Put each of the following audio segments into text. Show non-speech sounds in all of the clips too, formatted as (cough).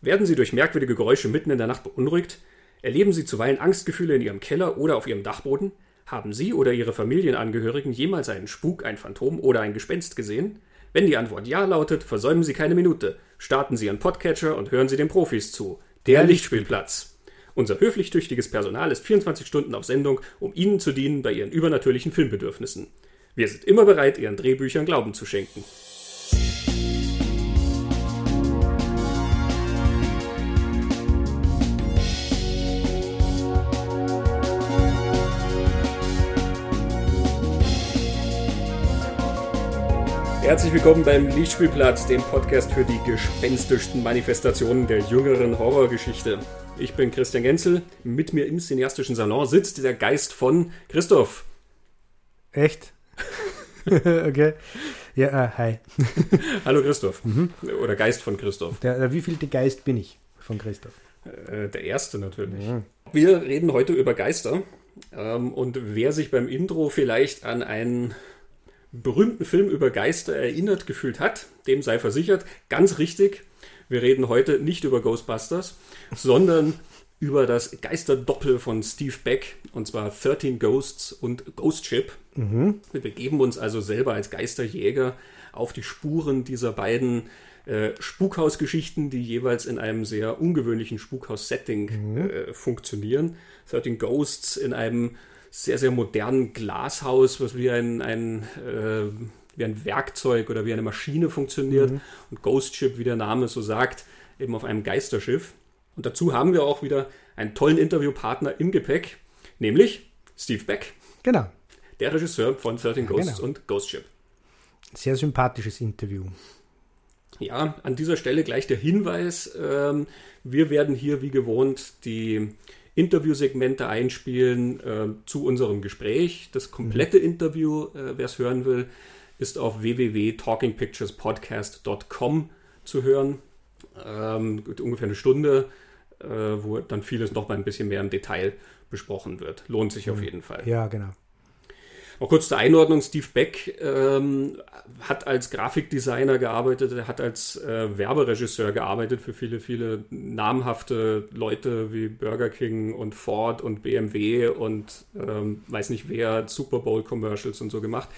Werden Sie durch merkwürdige Geräusche mitten in der Nacht beunruhigt? Erleben Sie zuweilen Angstgefühle in Ihrem Keller oder auf Ihrem Dachboden? Haben Sie oder Ihre Familienangehörigen jemals einen Spuk, ein Phantom oder ein Gespenst gesehen? Wenn die Antwort Ja lautet, versäumen Sie keine Minute. Starten Sie Ihren Podcatcher und hören Sie den Profis zu. Der Lichtspielplatz. Unser höflich tüchtiges Personal ist 24 Stunden auf Sendung, um Ihnen zu dienen bei Ihren übernatürlichen Filmbedürfnissen. Wir sind immer bereit, Ihren Drehbüchern Glauben zu schenken. Herzlich willkommen beim Lichtspielplatz, dem Podcast für die gespenstischsten Manifestationen der jüngeren Horrorgeschichte. Ich bin Christian Genzel. Mit mir im cineastischen Salon sitzt der Geist von Christoph. Echt? (laughs) okay. Ja, äh, hi. (laughs) Hallo Christoph. Mhm. Oder Geist von Christoph. Der, der wievielte Geist bin ich von Christoph? Äh, der erste natürlich. Mhm. Wir reden heute über Geister. Ähm, und wer sich beim Intro vielleicht an einen berühmten Film über Geister erinnert gefühlt hat, dem sei versichert, ganz richtig, wir reden heute nicht über Ghostbusters, sondern über das Geisterdoppel von Steve Beck, und zwar 13 Ghosts und Ghost Ship. Mhm. Wir begeben uns also selber als Geisterjäger auf die Spuren dieser beiden äh, Spukhausgeschichten, die jeweils in einem sehr ungewöhnlichen Spukhaus-Setting mhm. äh, funktionieren. 13 Ghosts in einem sehr, sehr modernen Glashaus, was wie ein, ein, äh, wie ein Werkzeug oder wie eine Maschine funktioniert. Mhm. Und Ghost Ship, wie der Name so sagt, eben auf einem Geisterschiff. Und dazu haben wir auch wieder einen tollen Interviewpartner im Gepäck, nämlich Steve Beck. Genau. Der Regisseur von 13 ja, Ghosts genau. und Ghost Ship. Sehr sympathisches Interview. Ja, an dieser Stelle gleich der Hinweis. Ähm, wir werden hier wie gewohnt die Interviewsegmente einspielen äh, zu unserem Gespräch. Das komplette mhm. Interview, äh, wer es hören will, ist auf www.talkingpicturespodcast.com zu hören. Ähm, ungefähr eine Stunde, äh, wo dann vieles noch mal ein bisschen mehr im Detail besprochen wird. Lohnt sich mhm. auf jeden Fall. Ja, genau. Noch kurz zur Einordnung: Steve Beck ähm, hat als Grafikdesigner gearbeitet, er hat als äh, Werberegisseur gearbeitet für viele, viele namhafte Leute wie Burger King und Ford und BMW und ähm, weiß nicht wer, Super Bowl-Commercials und so gemacht.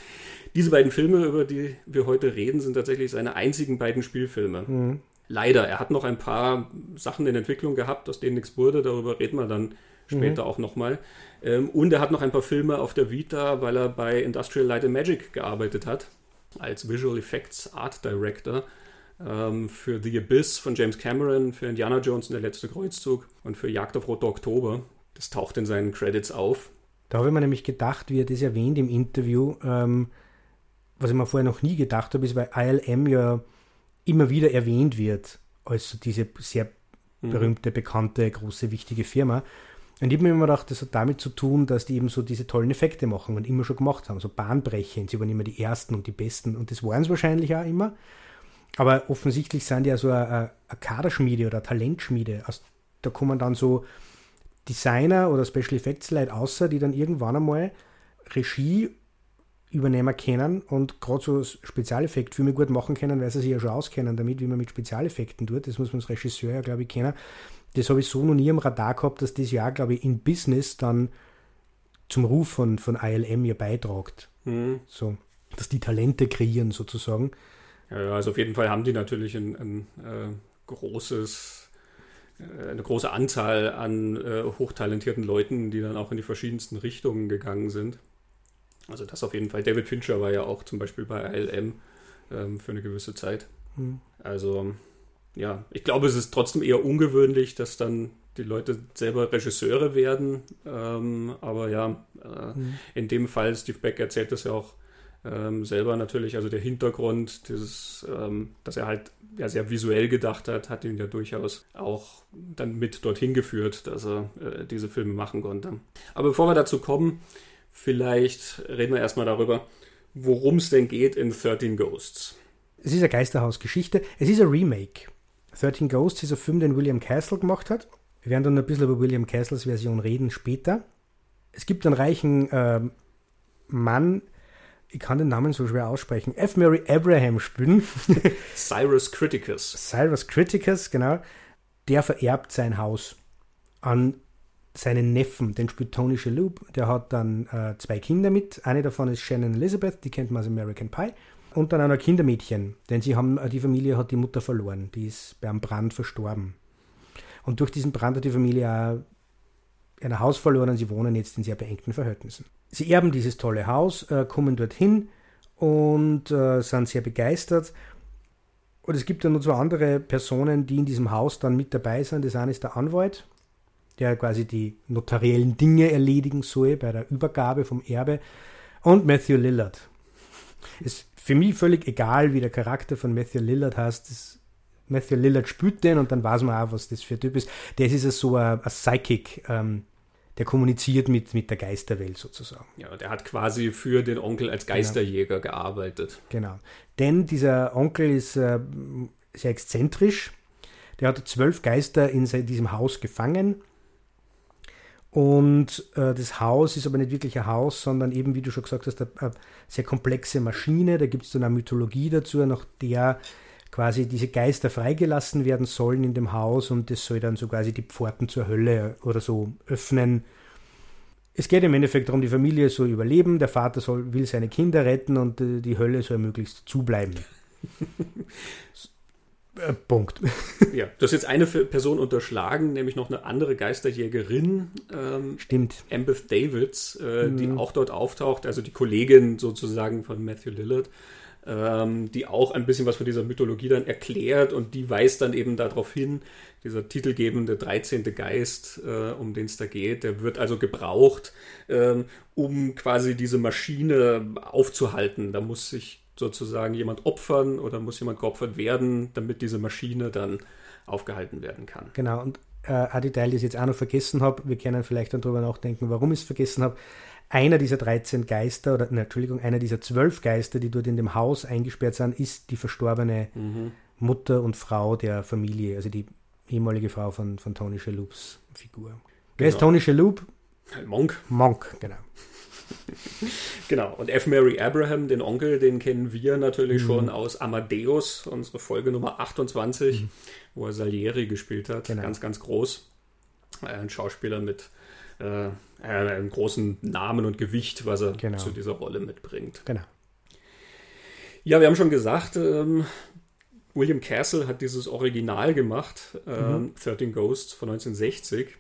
Diese beiden Filme, über die wir heute reden, sind tatsächlich seine einzigen beiden Spielfilme. Mhm. Leider, er hat noch ein paar Sachen in Entwicklung gehabt, aus denen nichts wurde, darüber reden wir dann später mhm. auch nochmal. Ähm, und er hat noch ein paar Filme auf der Vita, weil er bei Industrial Light and Magic gearbeitet hat, als Visual Effects Art Director ähm, für The Abyss von James Cameron, für Indiana Jones und der letzte Kreuzzug und für Jagd auf Rote Oktober. Das taucht in seinen Credits auf. Da habe ich mir nämlich gedacht, wie er das erwähnt im Interview, ähm, was ich mir vorher noch nie gedacht habe, ist, weil ILM ja immer wieder erwähnt wird als diese sehr mhm. berühmte, bekannte, große, wichtige Firma. Und ich habe mir immer gedacht, das hat damit zu tun, dass die eben so diese tollen Effekte machen und immer schon gemacht haben, so bahnbrechend. Sie waren immer die Ersten und die Besten und das waren es wahrscheinlich auch immer. Aber offensichtlich sind die ja so eine, Kaderschmiede oder Talentschmiede. Also da kommen dann so Designer oder Special Effects Leute außer, die dann irgendwann einmal Regie übernehmen können und gerade so Spezialeffektfilme gut machen können, weil sie sich ja schon auskennen damit, wie man mit Spezialeffekten tut. Das muss man als Regisseur ja, glaube ich, kennen das habe ich so noch nie am Radar gehabt, dass das Jahr, glaube ich, in Business dann zum Ruf von, von ILM ja beitragt. Mhm. So, dass die Talente kreieren sozusagen. Ja, also auf jeden Fall haben die natürlich ein, ein äh, großes, äh, eine große Anzahl an äh, hochtalentierten Leuten, die dann auch in die verschiedensten Richtungen gegangen sind. Also das auf jeden Fall. David Fincher war ja auch zum Beispiel bei ILM ähm, für eine gewisse Zeit. Mhm. Also ja, ich glaube, es ist trotzdem eher ungewöhnlich, dass dann die Leute selber Regisseure werden. Ähm, aber ja, äh, mhm. in dem Fall, Steve Beck erzählt das ja auch ähm, selber natürlich, also der Hintergrund, dieses, ähm, dass er halt ja sehr visuell gedacht hat, hat ihn ja durchaus auch dann mit dorthin geführt, dass er äh, diese Filme machen konnte. Aber bevor wir dazu kommen, vielleicht reden wir erstmal darüber, worum es denn geht in 13 Ghosts. Es ist eine Geisterhausgeschichte. Es ist ein Remake. 13 Ghosts ist ein Film, den William Castle gemacht hat. Wir werden dann ein bisschen über William Castles Version reden später. Es gibt einen reichen äh, Mann, ich kann den Namen so schwer aussprechen, F. Mary Abraham spielen. (laughs) (laughs) Cyrus Criticus. Cyrus Criticus, genau. der vererbt sein Haus an seinen Neffen, den spielt Tony Shalhoub. Der hat dann äh, zwei Kinder mit. Eine davon ist Shannon Elizabeth, die kennt man aus American Pie. Und dann ein Kindermädchen, denn sie haben, äh, die Familie hat die Mutter verloren. Die ist beim Brand verstorben. Und durch diesen Brand hat die Familie auch ein Haus verloren und sie wohnen jetzt in sehr beengten Verhältnissen. Sie erben dieses tolle Haus, äh, kommen dorthin und äh, sind sehr begeistert. Und es gibt dann noch zwei andere Personen, die in diesem Haus dann mit dabei sind. Das eine ist der Anwalt, der quasi die notariellen Dinge erledigen soll bei der Übergabe vom Erbe. Und Matthew Lillard. Ist für mich völlig egal, wie der Charakter von Matthew Lillard heißt. Das Matthew Lillard spielt den und dann weiß man auch, was das für ein Typ ist. Der ist so ein, ein Psychic, ähm, der kommuniziert mit, mit der Geisterwelt sozusagen. Ja, der hat quasi für den Onkel als genau. Geisterjäger genau. gearbeitet. Genau. Denn dieser Onkel ist äh, sehr exzentrisch. Der hat zwölf Geister in diesem Haus gefangen. Und äh, das Haus ist aber nicht wirklich ein Haus, sondern eben, wie du schon gesagt hast, eine, sehr komplexe Maschine. Da gibt es dann eine Mythologie dazu, nach der quasi diese Geister freigelassen werden sollen in dem Haus und das soll dann so quasi die Pforten zur Hölle oder so öffnen. Es geht im Endeffekt darum, die Familie soll überleben, der Vater soll, will seine Kinder retten und äh, die Hölle soll möglichst zubleiben. (laughs) Äh, Punkt. (laughs) ja, du hast jetzt eine Person unterschlagen, nämlich noch eine andere Geisterjägerin. Ähm, Stimmt. Ambeth Davids, äh, mhm. die auch dort auftaucht, also die Kollegin sozusagen von Matthew Lillard ähm, die auch ein bisschen was von dieser Mythologie dann erklärt und die weist dann eben darauf hin, dieser titelgebende 13. Geist, äh, um den es da geht, der wird also gebraucht, ähm, um quasi diese Maschine aufzuhalten. Da muss sich sozusagen jemand opfern oder muss jemand geopfert werden, damit diese Maschine dann aufgehalten werden kann. Genau, und äh, ein Detail, das ich jetzt auch noch vergessen habe, wir können vielleicht dann darüber nachdenken, warum ich es vergessen habe einer dieser 13 Geister, oder ne, Entschuldigung, einer dieser zwölf Geister, die dort in dem Haus eingesperrt sind, ist die verstorbene mhm. Mutter und Frau der Familie, also die ehemalige Frau von, von Tony Shalhoups Figur. Genau. Wer ist genau. Tony Shalhoub? Monk. Monk, genau. Genau. Und F. Mary Abraham, den Onkel, den kennen wir natürlich mhm. schon aus Amadeus, unsere Folge Nummer 28, mhm. wo er Salieri gespielt hat. Genau. Ganz, ganz groß. Ein Schauspieler mit äh, einen großen Namen und Gewicht, was er genau. zu dieser Rolle mitbringt. Genau. Ja, wir haben schon gesagt, ähm, William Castle hat dieses Original gemacht, ähm, mhm. 13 Ghosts von 1960.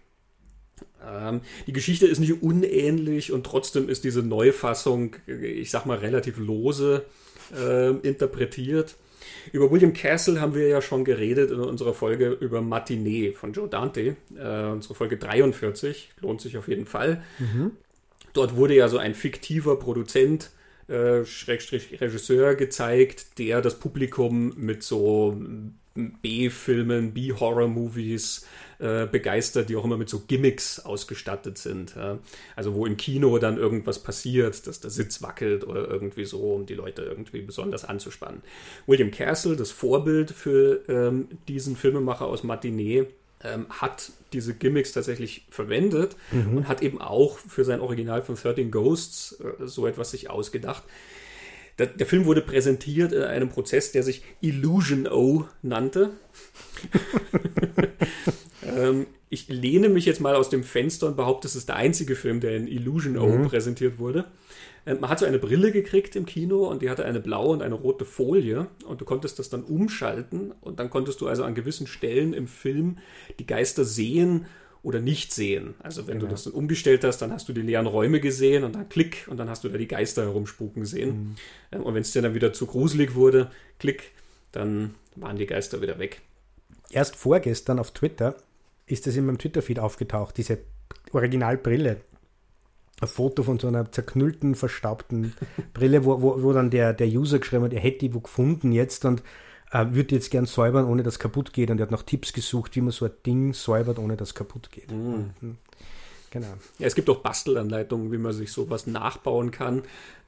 Ähm, die Geschichte ist nicht unähnlich und trotzdem ist diese Neufassung, ich sag mal, relativ lose äh, interpretiert. Über William Castle haben wir ja schon geredet in unserer Folge über Matinee von Joe Dante, äh, unsere Folge 43, lohnt sich auf jeden Fall. Mhm. Dort wurde ja so ein fiktiver Produzent, äh, Schrägstrich Regisseur gezeigt, der das Publikum mit so B-Filmen, B-Horror-Movies äh, begeistert, die auch immer mit so Gimmicks ausgestattet sind. Ja? Also wo im Kino dann irgendwas passiert, dass der Sitz wackelt oder irgendwie so, um die Leute irgendwie besonders anzuspannen. William Castle, das Vorbild für ähm, diesen Filmemacher aus Matinee, ähm, hat diese Gimmicks tatsächlich verwendet mhm. und hat eben auch für sein Original von 13 Ghosts äh, so etwas sich ausgedacht. Der, der, Film wurde präsentiert in einem Prozess, der sich Illusion O nannte. (laughs) ähm, ich lehne mich jetzt mal aus dem Fenster und behaupte, es ist der einzige Film, der in Illusion O mhm. präsentiert wurde. Ähm, man hat so eine Brille gekriegt im Kino und die hatte eine blaue und eine rote Folie und du konntest das dann umschalten und dann konntest du also an gewissen Stellen im Film die Geister sehen oder nicht sehen. Also wenn genau. du das dann umgestellt hast, dann hast du die leeren Räume gesehen und dann klick und dann hast du da die Geister herumspuken sehen. Mhm. Und wenn es dir dann wieder zu gruselig wurde, klick, dann waren die Geister wieder weg. Erst vorgestern auf Twitter ist das in meinem Twitter-Feed aufgetaucht, diese Originalbrille. Ein Foto von so einer zerknüllten, verstaubten (laughs) Brille, wo, wo, wo dann der, der User geschrieben hat, er hätte die wo gefunden jetzt und äh, würde jetzt gern säubern, ohne dass kaputt geht. Und er hat noch Tipps gesucht, wie man so ein Ding säubert, ohne dass kaputt geht. Mhm. mhm. Genau. Ja, es gibt auch Bastelanleitungen, wie man sich sowas nachbauen kann.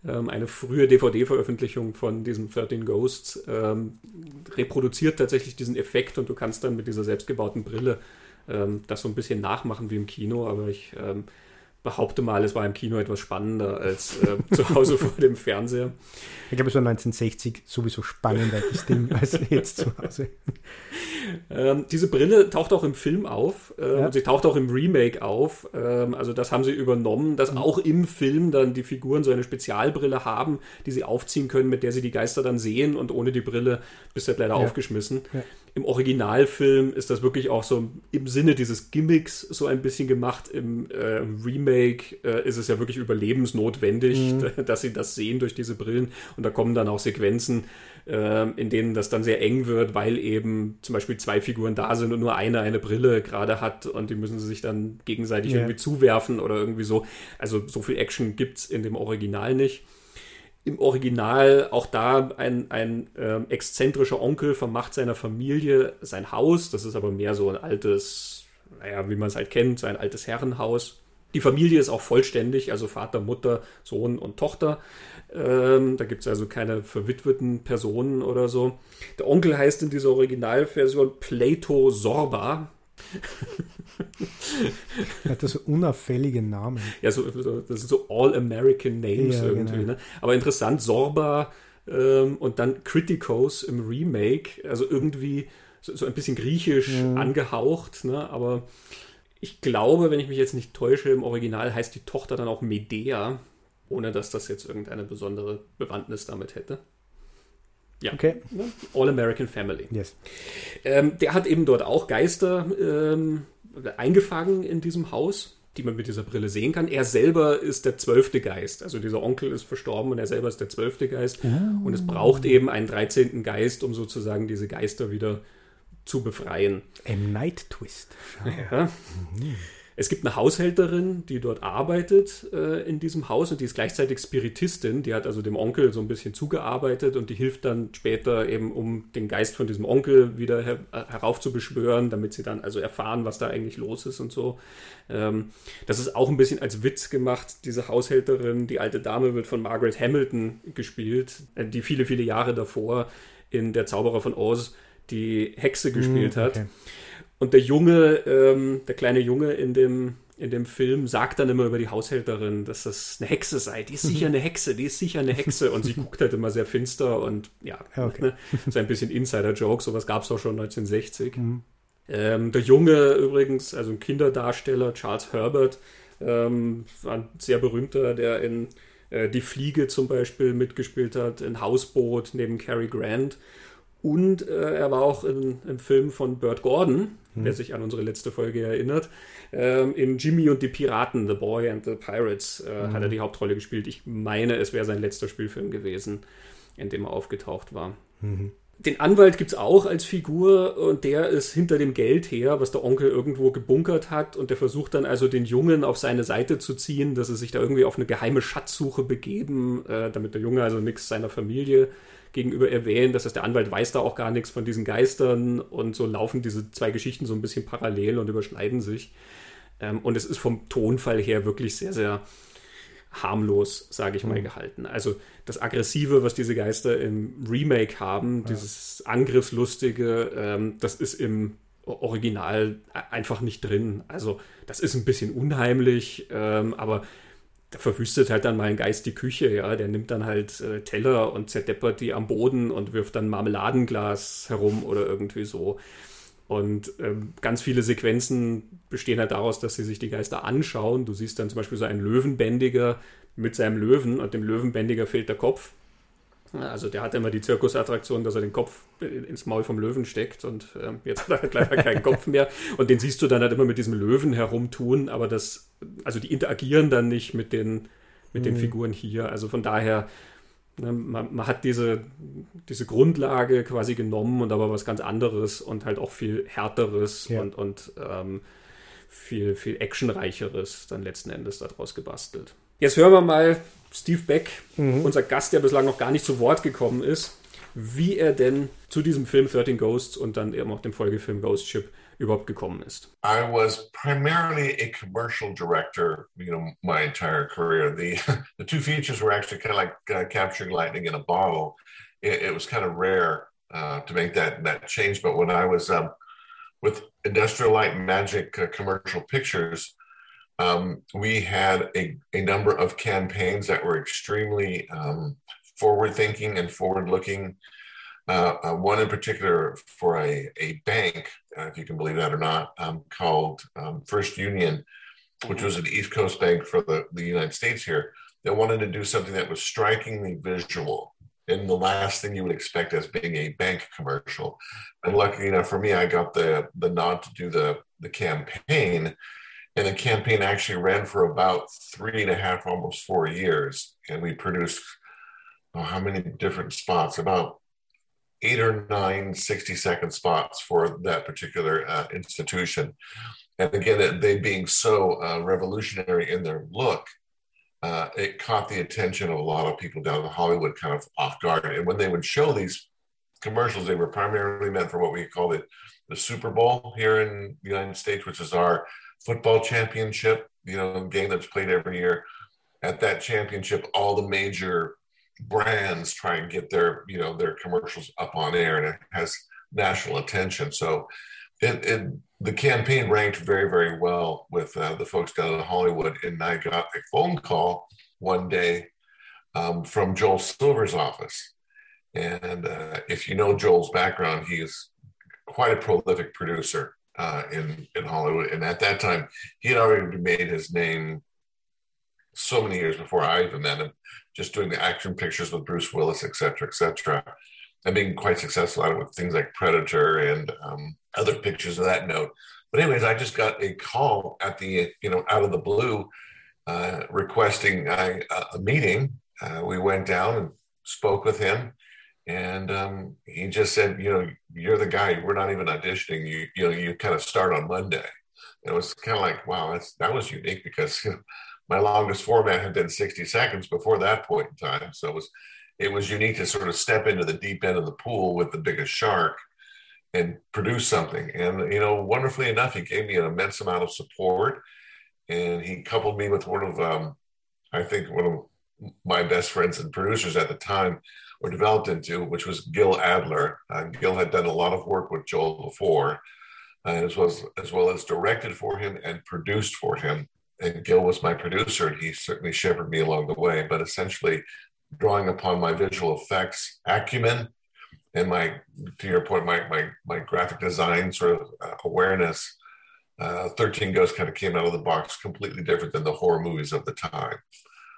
Ähm, eine frühe DVD-Veröffentlichung von diesem 13 Ghosts ähm, reproduziert tatsächlich diesen Effekt und du kannst dann mit dieser selbstgebauten Brille ähm, das so ein bisschen nachmachen wie im Kino, aber ich ähm, behaupte mal, es war im Kino etwas spannender als äh, (laughs) zu Hause vor dem Fernseher. Ich glaube, es war 1960 sowieso spannender das Ding (laughs) als jetzt zu Hause. Ähm, diese Brille taucht auch im Film auf äh, ja. und sie taucht auch im Remake auf. Ähm, also das haben sie übernommen, dass mhm. auch im Film dann die Figuren so eine Spezialbrille haben, die sie aufziehen können, mit der sie die Geister dann sehen und ohne die Brille bist du leider ja. aufgeschmissen. Ja. Im Originalfilm ist das wirklich auch so im Sinne dieses Gimmicks so ein bisschen gemacht. Im äh, Remake äh, ist es ja wirklich überlebensnotwendig, mhm. (laughs) dass sie das sehen durch diese Brillen. Und da kommen dann auch Sequenzen, äh, in denen das dann sehr eng wird, weil eben zum Beispiel zwei Figuren da sind und nur eine eine Brille gerade hat und die müssen sie sich dann gegenseitig ja. irgendwie zuwerfen oder irgendwie so. Also so viel Action gibt es in dem Original nicht im Original auch da ein, ein äh, exzentrischer Onkel vermacht seiner Familie sein Haus. Das ist aber mehr so ein altes, naja, wie man es halt kennt, so ein altes Herrenhaus. Die Familie ist auch vollständig, also Vater, Mutter, Sohn und Tochter. Ähm, da gibt es also keine verwitweten Personen oder so. Der Onkel heißt in dieser Originalversion Plato Sorba. (laughs) Hat das so unauffällige Namen. Ja, so, das sind so All-American Names ja, irgendwie. Genau. Ne? Aber interessant, Sorba ähm, und dann Criticos im Remake, also irgendwie so, so ein bisschen griechisch ja. angehaucht, ne? aber ich glaube, wenn ich mich jetzt nicht täusche, im Original heißt die Tochter dann auch Medea, ohne dass das jetzt irgendeine besondere Bewandtnis damit hätte. Ja. Okay. All American Family. Yes. Ähm, der hat eben dort auch Geister ähm, eingefangen in diesem Haus, die man mit dieser Brille sehen kann. Er selber ist der zwölfte Geist. Also dieser Onkel ist verstorben und er selber ist der zwölfte Geist. Oh. Und es braucht eben einen dreizehnten Geist, um sozusagen diese Geister wieder zu befreien. Ein Night Twist. Ja. Mhm. Es gibt eine Haushälterin, die dort arbeitet äh, in diesem Haus und die ist gleichzeitig Spiritistin. Die hat also dem Onkel so ein bisschen zugearbeitet und die hilft dann später eben, um den Geist von diesem Onkel wieder her äh, heraufzubeschwören, damit sie dann also erfahren, was da eigentlich los ist und so. Ähm, das ist auch ein bisschen als Witz gemacht. Diese Haushälterin, die alte Dame, wird von Margaret Hamilton gespielt, äh, die viele, viele Jahre davor in Der Zauberer von Oz die Hexe gespielt mm, okay. hat. Und der Junge, ähm, der kleine Junge in dem, in dem Film sagt dann immer über die Haushälterin, dass das eine Hexe sei. Die ist sicher (laughs) eine Hexe, die ist sicher eine Hexe. Und sie guckt halt immer sehr finster und ja, okay. ne, so ein bisschen Insider-Joke. Sowas gab es auch schon 1960. Mhm. Ähm, der Junge übrigens, also ein Kinderdarsteller, Charles Herbert, ähm, war ein sehr berühmter, der in äh, Die Fliege zum Beispiel mitgespielt hat, in Hausboot neben Cary Grant. Und äh, er war auch in, im Film von Burt Gordon, hm. wer sich an unsere letzte Folge erinnert. Ähm, in Jimmy und die Piraten, The Boy and the Pirates, äh, hm. hat er die Hauptrolle gespielt. Ich meine, es wäre sein letzter Spielfilm gewesen, in dem er aufgetaucht war. Mhm. Den Anwalt gibt es auch als Figur und der ist hinter dem Geld her, was der Onkel irgendwo gebunkert hat und der versucht dann also den Jungen auf seine Seite zu ziehen, dass sie sich da irgendwie auf eine geheime Schatzsuche begeben, äh, damit der Junge also nichts seiner Familie gegenüber erwähnen. Das heißt, der Anwalt weiß da auch gar nichts von diesen Geistern und so laufen diese zwei Geschichten so ein bisschen parallel und überschneiden sich. Ähm, und es ist vom Tonfall her wirklich sehr, sehr harmlos, sage ich mal, mhm. gehalten. Also das Aggressive, was diese Geister im Remake haben, ja. dieses Angriffslustige, ähm, das ist im Original einfach nicht drin. Also das ist ein bisschen unheimlich, ähm, aber da verwüstet halt dann mal ein Geist die Küche, ja. Der nimmt dann halt äh, Teller und zerdeppert die am Boden und wirft dann Marmeladenglas herum oder irgendwie so. Und ähm, ganz viele Sequenzen bestehen halt daraus, dass sie sich die Geister anschauen. Du siehst dann zum Beispiel so einen Löwenbändiger mit seinem Löwen und dem Löwenbändiger fehlt der Kopf. Also der hat immer die Zirkusattraktion, dass er den Kopf ins Maul vom Löwen steckt und äh, jetzt hat er halt leider keinen Kopf mehr. Und den siehst du dann halt immer mit diesem Löwen herumtun, aber das, also die interagieren dann nicht mit den, mit mhm. den Figuren hier. Also von daher, ne, man, man, hat diese, diese Grundlage quasi genommen und aber was ganz anderes und halt auch viel härteres ja. und, und ähm, viel, viel actionreicheres dann letzten Endes daraus gebastelt. Jetzt hören wir mal Steve Beck, mhm. unser Gast, der bislang noch gar nicht zu Wort gekommen ist, wie er denn zu diesem Film 13 Ghosts und dann eben auch dem Folgefilm Ghost Ship überhaupt gekommen ist. I was primarily a commercial director, you know, my entire career. The (laughs) the two features were actually kind of like uh, capturing lightning in a bottle. It, it was kind of rare uh, to make that that change, but when I was um, with Industrial Light Magic uh, Commercial Pictures, Um, we had a, a number of campaigns that were extremely um, forward thinking and forward looking. Uh, uh, one in particular for a, a bank, uh, if you can believe that or not, um, called um, First Union, which mm-hmm. was an East Coast bank for the, the United States here, that wanted to do something that was strikingly visual and the last thing you would expect as being a bank commercial. And lucky enough for me, I got the the nod to do the the campaign, and the campaign actually ran for about three and a half, almost four years, and we produced oh, how many different spots? About eight or nine 60 second spots for that particular uh, institution. And again, they being so uh, revolutionary in their look, uh, it caught the attention of a lot of people down in Hollywood kind of off guard. And when they would show these commercials, they were primarily meant for what we call it the Super Bowl here in the United States, which is our football championship, you know, game that's played every year. At that championship, all the major brands try and get their, you know, their commercials up on air and it has national attention. So it, it the campaign ranked very, very well with uh, the folks down in Hollywood. And I got a phone call one day um, from Joel Silver's office. And uh, if you know Joel's background, he is quite a prolific producer uh, in, in Hollywood. And at that time, he had already made his name so many years before I even met him, just doing the action pictures with Bruce Willis, et cetera, et cetera and being quite successful at it with things like Predator and um, other pictures of that note. But anyways, I just got a call at the you know out of the blue, uh, requesting a, a meeting. Uh, we went down and spoke with him, and um, he just said, you know, you're the guy. We're not even auditioning. You you know you kind of start on Monday. And it was kind of like wow, that's that was unique because you know, my longest format had been 60 seconds before that point in time. So it was it was unique to sort of step into the deep end of the pool with the biggest shark and produce something. And, you know, wonderfully enough, he gave me an immense amount of support. And he coupled me with one of, um, I think, one of my best friends and producers at the time were developed into, which was Gil Adler. Uh, Gil had done a lot of work with Joel before, uh, as, well as, as well as directed for him and produced for him. And Gil was my producer, and he certainly shepherded me along the way. But essentially, drawing upon my visual effects acumen and my, to your point, my my, my graphic design sort of uh, awareness. Uh, 13 Ghosts kind of came out of the box completely different than the horror movies of the time.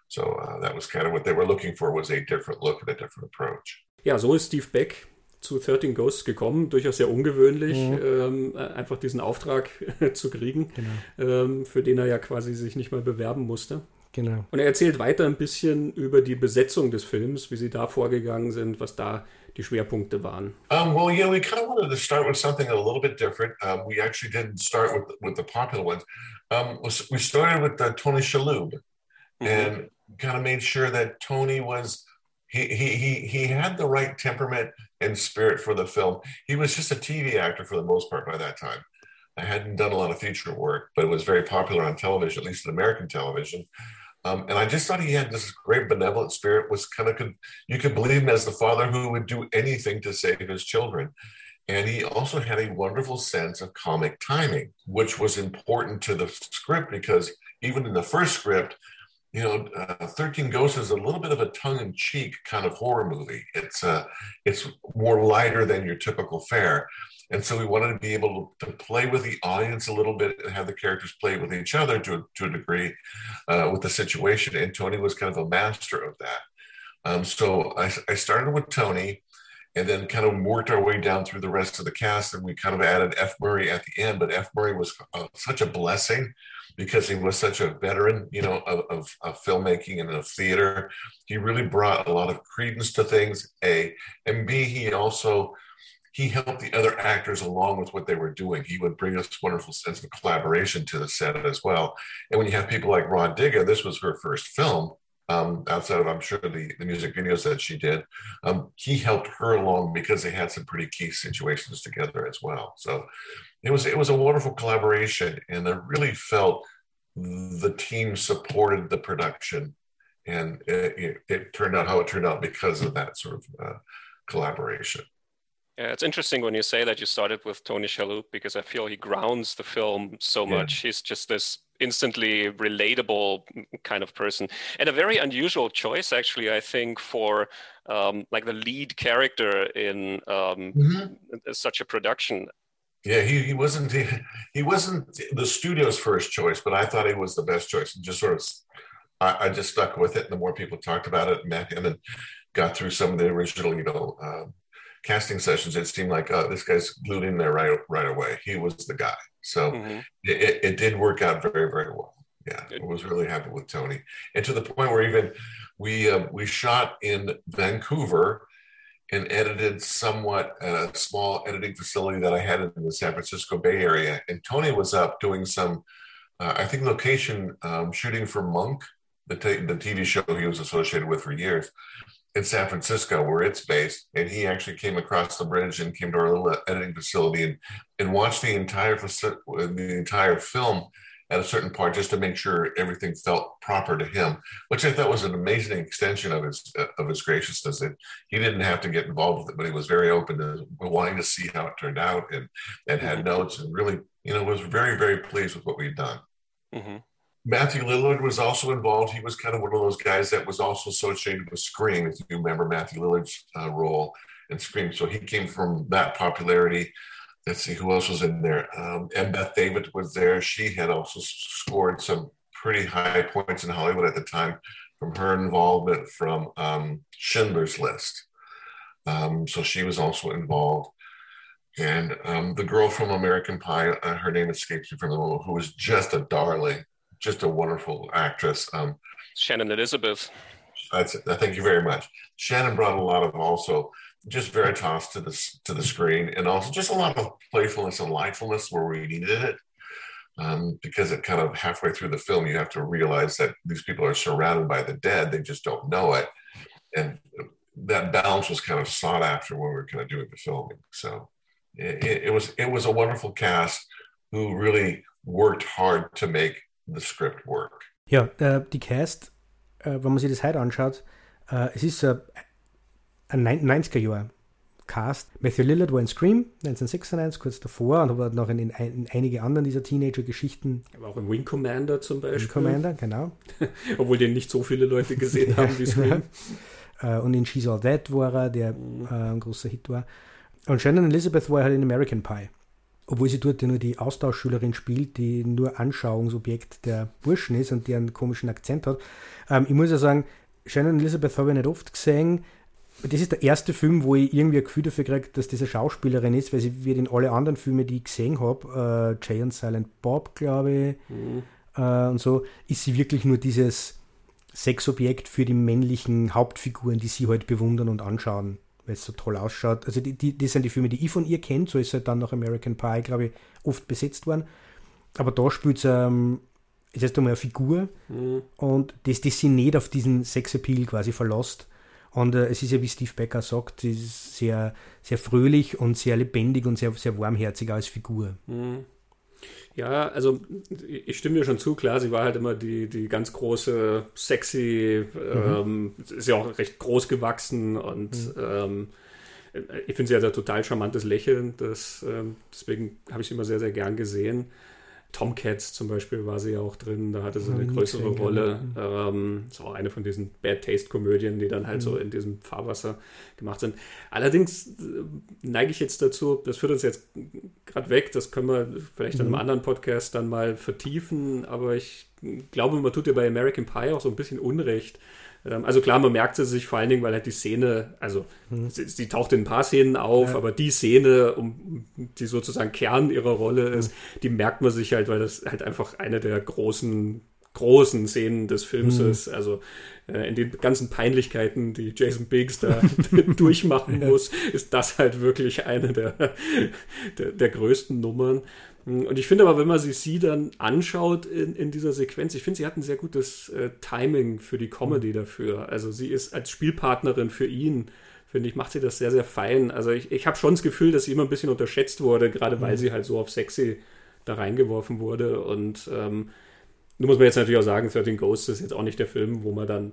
So uh, that was kind of what they were looking for was a different look and a different approach. Ja, so ist Steve Beck zu 13 Ghosts gekommen, durchaus sehr ungewöhnlich, mhm. ähm, einfach diesen Auftrag (laughs) zu kriegen, genau. ähm, für den er ja quasi sich nicht mal bewerben musste. Genau. Und er erzählt weiter ein bisschen über die Besetzung des Films, wie sie da vorgegangen sind, was da die Schwerpunkte waren. Um, well, yeah, we kind of wanted to start with something a little bit different. Um, we actually didn't start with with the popular ones. Um, we started with uh, Tony Shalhoub, mm-hmm. and kind of made sure that Tony was he he he he had the right temperament and spirit for the film. He was just a TV actor for the most part by that time. I hadn't done a lot of feature work, but it was very popular on television, at least in American television. Um, and I just thought he had this great benevolent spirit. Was kind of could you could believe him as the father who would do anything to save his children. And he also had a wonderful sense of comic timing, which was important to the script because even in the first script, you know, uh, Thirteen Ghosts is a little bit of a tongue-in-cheek kind of horror movie. It's uh, it's more lighter than your typical fare. And so we wanted to be able to play with the audience a little bit and have the characters play with each other to, to a degree uh, with the situation. And Tony was kind of a master of that. Um, so I, I started with Tony and then kind of worked our way down through the rest of the cast. And we kind of added F. Murray at the end, but F. Murray was uh, such a blessing because he was such a veteran, you know, of, of, of, filmmaking and of theater. He really brought a lot of credence to things. A and B, he also he helped the other actors along with what they were doing. He would bring us wonderful sense of collaboration to the set as well. And when you have people like Ron Digga, this was her first film. Um, outside of I'm sure the, the music videos that she did, um, he helped her along because they had some pretty key situations together as well. So it was it was a wonderful collaboration, and I really felt the team supported the production, and it, it, it turned out how it turned out because of that sort of uh, collaboration. Yeah, it's interesting when you say that you started with Tony Shalhoub because I feel he grounds the film so much. He's just this instantly relatable kind of person. And a very unusual choice actually i think for um, like the lead character in um, mm-hmm. such a production. Yeah he, he wasn't he, he, wasn't the studio's first choice but i thought he was the best choice. And just sort of I, I just stuck with it and the more people talked about it met him and got through some of the original you know uh, casting sessions it seemed like uh, this guy's glued in there right right away. He was the guy so mm-hmm. it, it did work out very, very well. Yeah, Good. I was really happy with Tony, and to the point where even we uh, we shot in Vancouver and edited somewhat at a small editing facility that I had in the San Francisco Bay Area. And Tony was up doing some, uh, I think, location um, shooting for Monk, the, t- the TV show he was associated with for years in San Francisco, where it's based. And he actually came across the bridge and came to our little editing facility and, and watched the entire the entire film at a certain part just to make sure everything felt proper to him, which I thought was an amazing extension of his of his graciousness. That he didn't have to get involved with it, but he was very open to wanting to see how it turned out and and had mm-hmm. notes and really, you know, was very very pleased with what we'd done. Mm-hmm. Matthew Lillard was also involved. He was kind of one of those guys that was also associated with Scream, if you remember Matthew Lillard's uh, role in Scream. So he came from that popularity. Let's see who else was in there. Um, Beth David was there. She had also scored some pretty high points in Hollywood at the time from her involvement from um, Schindler's List. Um, so she was also involved. And um, the girl from American Pie, uh, her name escapes me from the moment, who was just a darling just a wonderful actress. Um, Shannon Elizabeth. That's it. Thank you very much. Shannon brought a lot of also just Veritas to the to the screen, and also just a lot of playfulness and lightfulness where we needed it. Um, because it kind of halfway through the film, you have to realize that these people are surrounded by the dead; they just don't know it, and that balance was kind of sought after when we were kind of doing the filming. So it, it was it was a wonderful cast who really worked hard to make the script work. Ja, äh, die Cast, äh, wenn man sich das heute anschaut, äh, es ist äh, ein 90er-Jahr. Cast. Matthew Lillard war in Scream 1996, kurz davor, und aber noch in, in, in einige anderen dieser Teenager-Geschichten. Er war auch in Wing Commander zum Beispiel. Wing Commander, genau. (laughs) Obwohl den nicht so viele Leute gesehen (laughs) haben wie Scream. Äh, und in She's All That war er, der mhm. äh, ein großer Hit war. Und Shannon Elizabeth war halt in American Pie obwohl sie dort ja nur die Austauschschülerin spielt, die nur Anschauungsobjekt der Burschen ist und die einen komischen Akzent hat. Ähm, ich muss ja sagen, Shannon Elizabeth habe ich nicht oft gesehen. Das ist der erste Film, wo ich irgendwie ein Gefühl dafür kriege, dass diese Schauspielerin ist, weil sie wird in alle anderen Filmen, die ich gesehen habe, äh, Jay und Silent Bob, glaube ich, mhm. äh, und so, ist sie wirklich nur dieses Sexobjekt für die männlichen Hauptfiguren, die sie halt bewundern und anschauen weil es so toll ausschaut. Also die, die, die sind die Filme, die ich von ihr kenne, so ist halt dann noch American Pie, glaube ich, oft besetzt worden. Aber da spielt sie, ähm, ist erst einmal eine Figur mhm. und das, das sie nicht auf diesen Sexappeal quasi verlässt. Und äh, es ist ja, wie Steve Becker sagt, sie ist sehr, sehr fröhlich und sehr lebendig und sehr, sehr warmherzig als Figur. Mhm. Ja, also ich stimme dir schon zu, klar, sie war halt immer die, die ganz große, sexy, mhm. ähm, ist ja auch recht groß gewachsen und mhm. ähm, ich finde sie hat ein total charmantes Lächeln, das, ähm, deswegen habe ich sie immer sehr, sehr gern gesehen. Tomcats zum Beispiel war sie ja auch drin, da hatte sie eine größere Rolle. Ähm, das war auch eine von diesen Bad Taste-Komödien, die dann halt mhm. so in diesem Fahrwasser gemacht sind. Allerdings äh, neige ich jetzt dazu, das führt uns jetzt gerade weg, das können wir vielleicht mhm. in einem mhm. anderen Podcast dann mal vertiefen, aber ich glaube, man tut ja bei American Pie auch so ein bisschen Unrecht, also klar, man merkt sie sich vor allen Dingen, weil halt die Szene, also hm. sie, sie, taucht in ein paar Szenen auf, ja. aber die Szene, um, die sozusagen Kern ihrer Rolle ist, hm. die merkt man sich halt, weil das halt einfach eine der großen großen Szenen des Films mhm. ist. Also äh, in den ganzen Peinlichkeiten, die Jason Biggs da (laughs) durchmachen muss, ist das halt wirklich eine der, der, der größten Nummern. Und ich finde aber, wenn man sich sie dann anschaut in, in dieser Sequenz, ich finde, sie hat ein sehr gutes äh, Timing für die Comedy mhm. dafür. Also sie ist als Spielpartnerin für ihn, finde ich, macht sie das sehr, sehr fein. Also ich, ich habe schon das Gefühl, dass sie immer ein bisschen unterschätzt wurde, gerade mhm. weil sie halt so auf sexy da reingeworfen wurde. Und ähm, nun muss man jetzt natürlich auch sagen, 13 Ghosts ist jetzt auch nicht der Film, wo man dann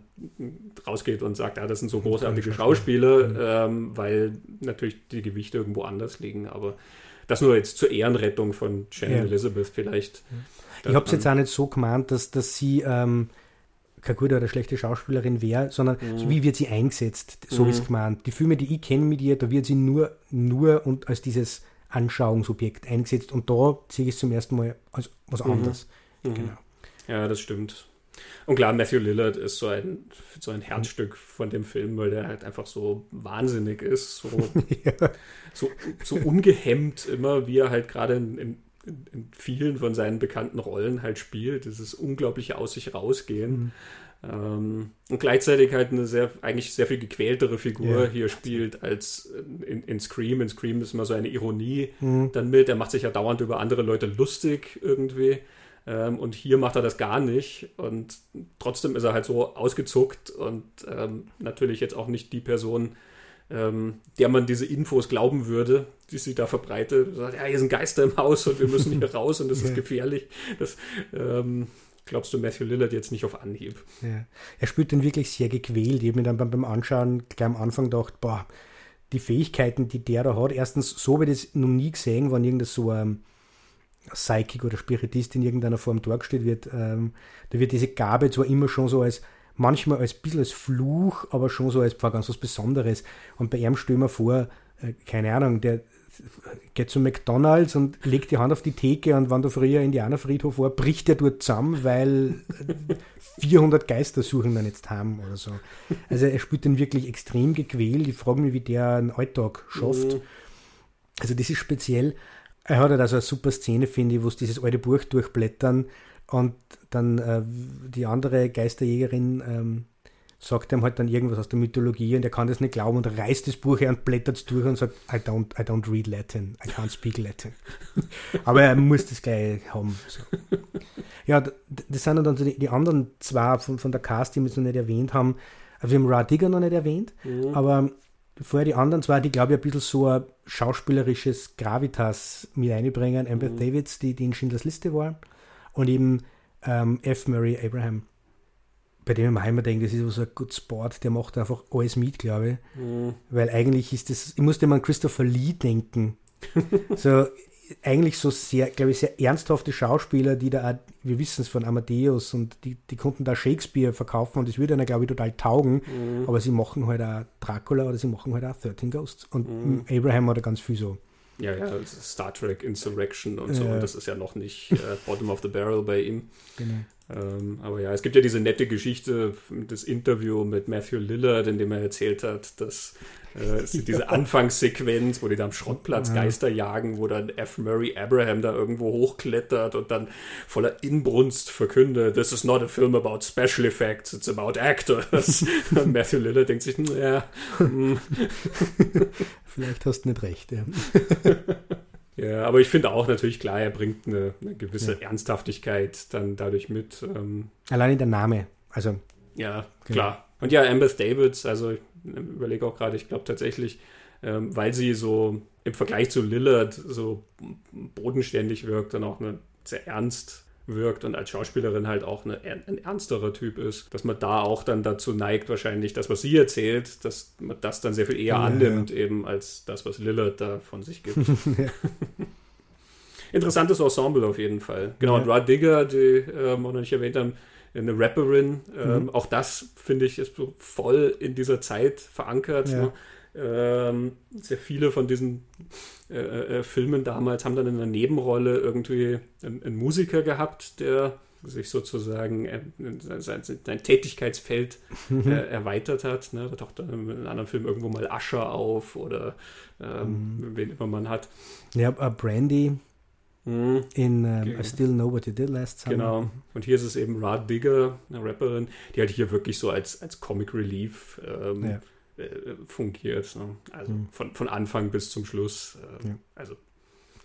rausgeht und sagt, ja, das sind so großartige Schauspieler, mhm. ähm, weil natürlich die Gewichte irgendwo anders liegen. Aber Das nur jetzt zur Ehrenrettung von Shannon ja. Elizabeth vielleicht. Ich habe es jetzt auch nicht so gemeint, dass, dass sie ähm, keine gute oder schlechte Schauspielerin wäre, sondern mhm. so wie wird sie eingesetzt, so mhm. ist gemeint. Die Filme, die ich kenne mit ihr, da wird sie nur, nur und als dieses Anschauungsobjekt eingesetzt und da sehe ich es zum ersten Mal als was mhm. anderes. Mhm. Genau. Ja, das stimmt. Und klar, Matthew Lillard ist so ein, so ein Herzstück von dem Film, weil der halt einfach so wahnsinnig ist, so, (laughs) ja. so, so ungehemmt immer, wie er halt gerade in, in, in, vielen von seinen bekannten Rollen halt spielt. Dieses unglaubliche Aus sich rausgehen. Mhm. Ähm, und gleichzeitig halt eine sehr, eigentlich sehr viel gequältere Figur ja. hier spielt als in, in, Scream. In Scream ist immer so eine Ironie mhm. dann mit. Er macht sich ja dauernd über andere Leute lustig irgendwie. Ähm, und hier macht er das gar nicht. Und trotzdem ist er halt so ausgezuckt und ähm, natürlich jetzt auch nicht die Person, ähm, der man diese Infos glauben würde, die sie da verbreitet. Sagt, ja, hier sind Geister im Haus und wir müssen hier (laughs) raus und das ist gefährlich. Das ähm, glaubst du Matthew Lillard jetzt nicht auf Anhieb. Ja. Er spielt den wirklich sehr gequält. Ich habe mir dann beim, beim Anschauen gleich am Anfang gedacht, boah, die Fähigkeiten, die der da hat, erstens, so habe ich das noch nie gesehen, wenn irgendein so ein Psychic oder Spiritist in irgendeiner Form dargestellt wird. Ähm, da wird diese Gabe zwar immer schon so als manchmal als bisschen als Fluch, aber schon so als ganz was Besonderes. Und bei ihm stellen wir vor, äh, keine Ahnung, der geht zu McDonalds und legt die Hand auf die Theke und wenn du früher Indianerfriedhof war, bricht er dort zusammen, weil 400 Geister suchen dann jetzt haben oder so. Also er spielt den wirklich extrem gequält. Ich frage mich, wie der einen Alltag schafft. Mhm. Also das ist speziell. Er hat halt also eine super Szene, finde ich, wo es dieses alte Buch durchblättern und dann äh, die andere Geisterjägerin ähm, sagt ihm halt dann irgendwas aus der Mythologie und er kann das nicht glauben und reißt das Buch her und blättert es durch und sagt, I don't, I don't read Latin, I can't speak Latin. (laughs) Aber er muss das gleich haben. So. Ja, das sind dann die, die anderen zwei von, von der Cast, die wir noch nicht erwähnt haben. Wir haben Ra Digger noch nicht erwähnt, mhm. aber vorher die anderen zwei, die glaube ich ein bisschen so ein schauspielerisches Gravitas mit einbringen. Amber mhm. Davids, die, die in Schindlers Liste war und eben ähm, F. Murray Abraham bei dem ich mir immer denke, das ist so ein gut Sport, der macht einfach alles mit, glaube ich. Mhm. Weil eigentlich ist das, ich musste immer an Christopher Lee denken. (laughs) so, eigentlich so sehr, glaube ich, sehr ernsthafte Schauspieler, die da, wir wissen es von Amadeus und die, die konnten da Shakespeare verkaufen und das würde einer, glaube ich, total taugen. Mhm. Aber sie machen halt auch Dracula oder sie machen halt auch 13 Ghosts. Und mhm. Abraham hat da ganz viel so. Ja, ja, Star Trek Insurrection und so. Und das ist ja noch nicht äh, Bottom of the Barrel bei ihm. Genau. Ähm, aber ja, es gibt ja diese nette Geschichte, das Interview mit Matthew Lillard, in dem er erzählt hat, dass äh, diese Anfangssequenz, wo die da am Schrottplatz ja. Geister jagen, wo dann F. Murray Abraham da irgendwo hochklettert und dann voller Inbrunst verkündet, this is not a film about special effects, it's about actors. (laughs) und Matthew Lillard denkt sich, ja. Hm. (laughs) Vielleicht hast du nicht recht, ja. (laughs) Ja, aber ich finde auch natürlich klar, er bringt eine, eine gewisse ja. Ernsthaftigkeit dann dadurch mit. Ähm, Allein der Name, also. Ja, genau. klar. Und ja, Ambeth Davids, also überlege auch gerade, ich glaube tatsächlich, ähm, weil sie so im Vergleich zu Lillard so bodenständig wirkt und auch eine sehr ernst wirkt und als Schauspielerin halt auch eine, ein ernsterer Typ ist, dass man da auch dann dazu neigt, wahrscheinlich das, was sie erzählt, dass man das dann sehr viel eher ja, annimmt, ja. eben als das, was Lillard da von sich gibt. (laughs) Interessantes Ensemble auf jeden Fall. Genau, ja. und Rod Digger, die äh, wir noch nicht erwähnt haben, eine Rapperin. Ähm, mhm. Auch das, finde ich, ist voll in dieser Zeit verankert. Ne? Ähm, sehr viele von diesen äh, äh, Filmen damals haben dann in einer Nebenrolle irgendwie einen, einen Musiker gehabt, der sich sozusagen äh, sein, sein, Tätigkeitsfeld mhm. äh, erweitert hat. Ne? Da taucht dann in einem anderen Film irgendwo mal Ascher auf oder ähm, mhm. wen immer man hat. Ja, Brandy mhm. in um, ähm, I Still Know What You Did Last Summer. Genau. Und hier ist es eben Rod Digger, eine Rapperin, die halt hier wirklich so als, als Comic Relief ähm, ja äh, fungiert. Ne? Also mhm. von, von Anfang bis zum Schluss. Äh, ja. Also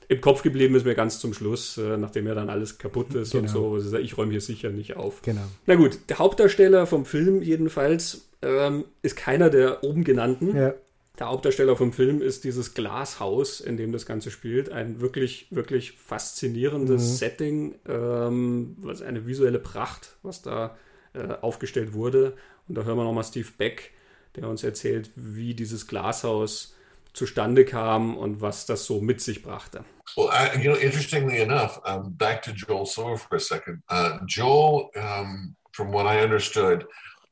im Kopf geblieben ist mir ganz zum Schluss, äh, nachdem ja dann alles kaputt ist genau. und so. Also ich räume hier sicher nicht auf. Genau. Na gut, der Hauptdarsteller vom Film jedenfalls ähm, ist keiner der oben genannten. Ja. Der Hauptdarsteller vom Film ist dieses Glashaus, in dem das Ganze spielt. Ein wirklich, wirklich faszinierendes mhm. Setting, ähm, was eine visuelle Pracht, was da äh, aufgestellt wurde. Und da hören wir nochmal Steve Beck der uns erzählt, wie dieses Glashaus zustande kam und was das so mit sich brachte. Well, I, you know, interestingly enough, um, back to Joel Silver for a second. Uh, Joel, um, from what I understood,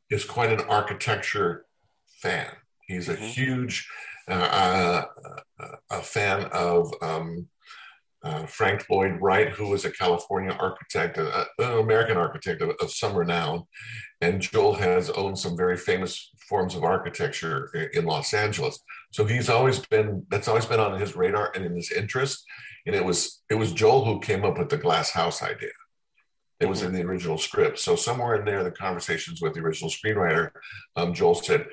is quite an architecture fan. He's a mm-hmm. huge uh, uh, a fan of um, uh, Frank Lloyd Wright, who was a California architect, uh, an American architect of, of, some renown. And Joel has owned some very famous forms of architecture in Los Angeles. So he's always been that's always been on his radar and in his interest. And it was it was Joel who came up with the glass house idea. It was in the original script. So somewhere in there, the conversations with the original screenwriter, um, Joel said,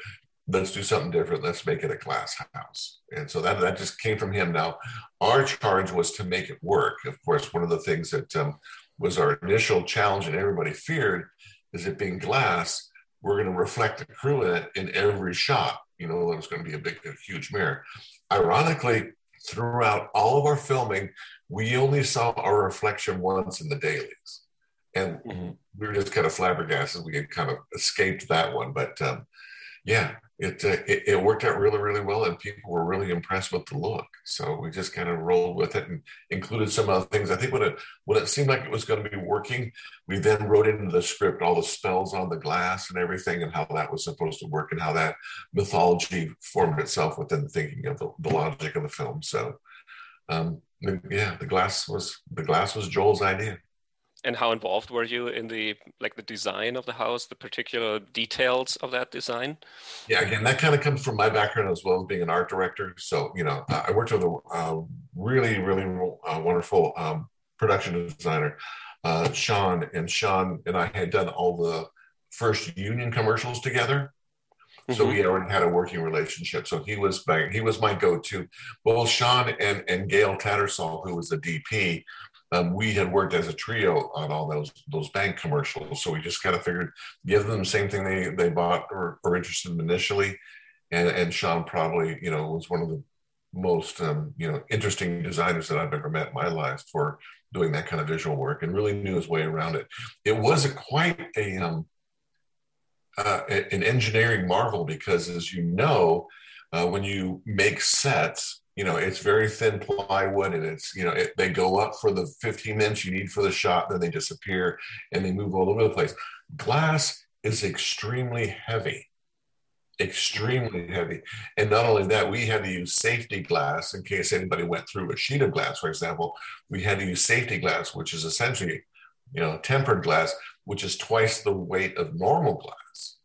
let's do something different. Let's make it a glass house. And so that, that just came from him. Now, our charge was to make it work. Of course, one of the things that um, was our initial challenge and everybody feared is it being glass, we're going to reflect the crew in it in every shot. You know, it was going to be a big, a huge mirror. Ironically, throughout all of our filming, we only saw our reflection once in the dailies. And mm-hmm. we were just kind of flabbergasted. We had kind of escaped that one. But um, yeah, it, uh, it, it worked out really really well, and people were really impressed with the look. So we just kind of rolled with it and included some other things. I think when it when it seemed like it was going to be working, we then wrote into the script all the spells on the glass and everything, and how that was supposed to work, and how that mythology formed itself within the thinking of the, the logic of the film. So, um, yeah, the glass was the glass was Joel's idea and how involved were you in the like the design of the house the particular details of that design yeah again that kind of comes from my background as well as being an art director so you know i worked with a uh, really really uh, wonderful um, production designer uh, sean and sean and i had done all the first union commercials together so mm-hmm. we already had a working relationship. So he was my, he was my go-to. Both Sean and, and Gail Tattersall, who was the DP, um, we had worked as a trio on all those those bank commercials. So we just kind of figured give them the same thing they they bought or, or interested in initially. And and Sean probably you know was one of the most um, you know interesting designers that I've ever met in my life for doing that kind of visual work and really knew his way around it. It was a quite a um, uh, an engineering marvel because as you know, uh, when you make sets, you know it's very thin plywood and it's you know it, they go up for the 15 minutes you need for the shot then they disappear and they move all over the place. Glass is extremely heavy extremely heavy. And not only that we had to use safety glass in case anybody went through a sheet of glass for example. We had to use safety glass which is essentially you know tempered glass which is twice the weight of normal glass.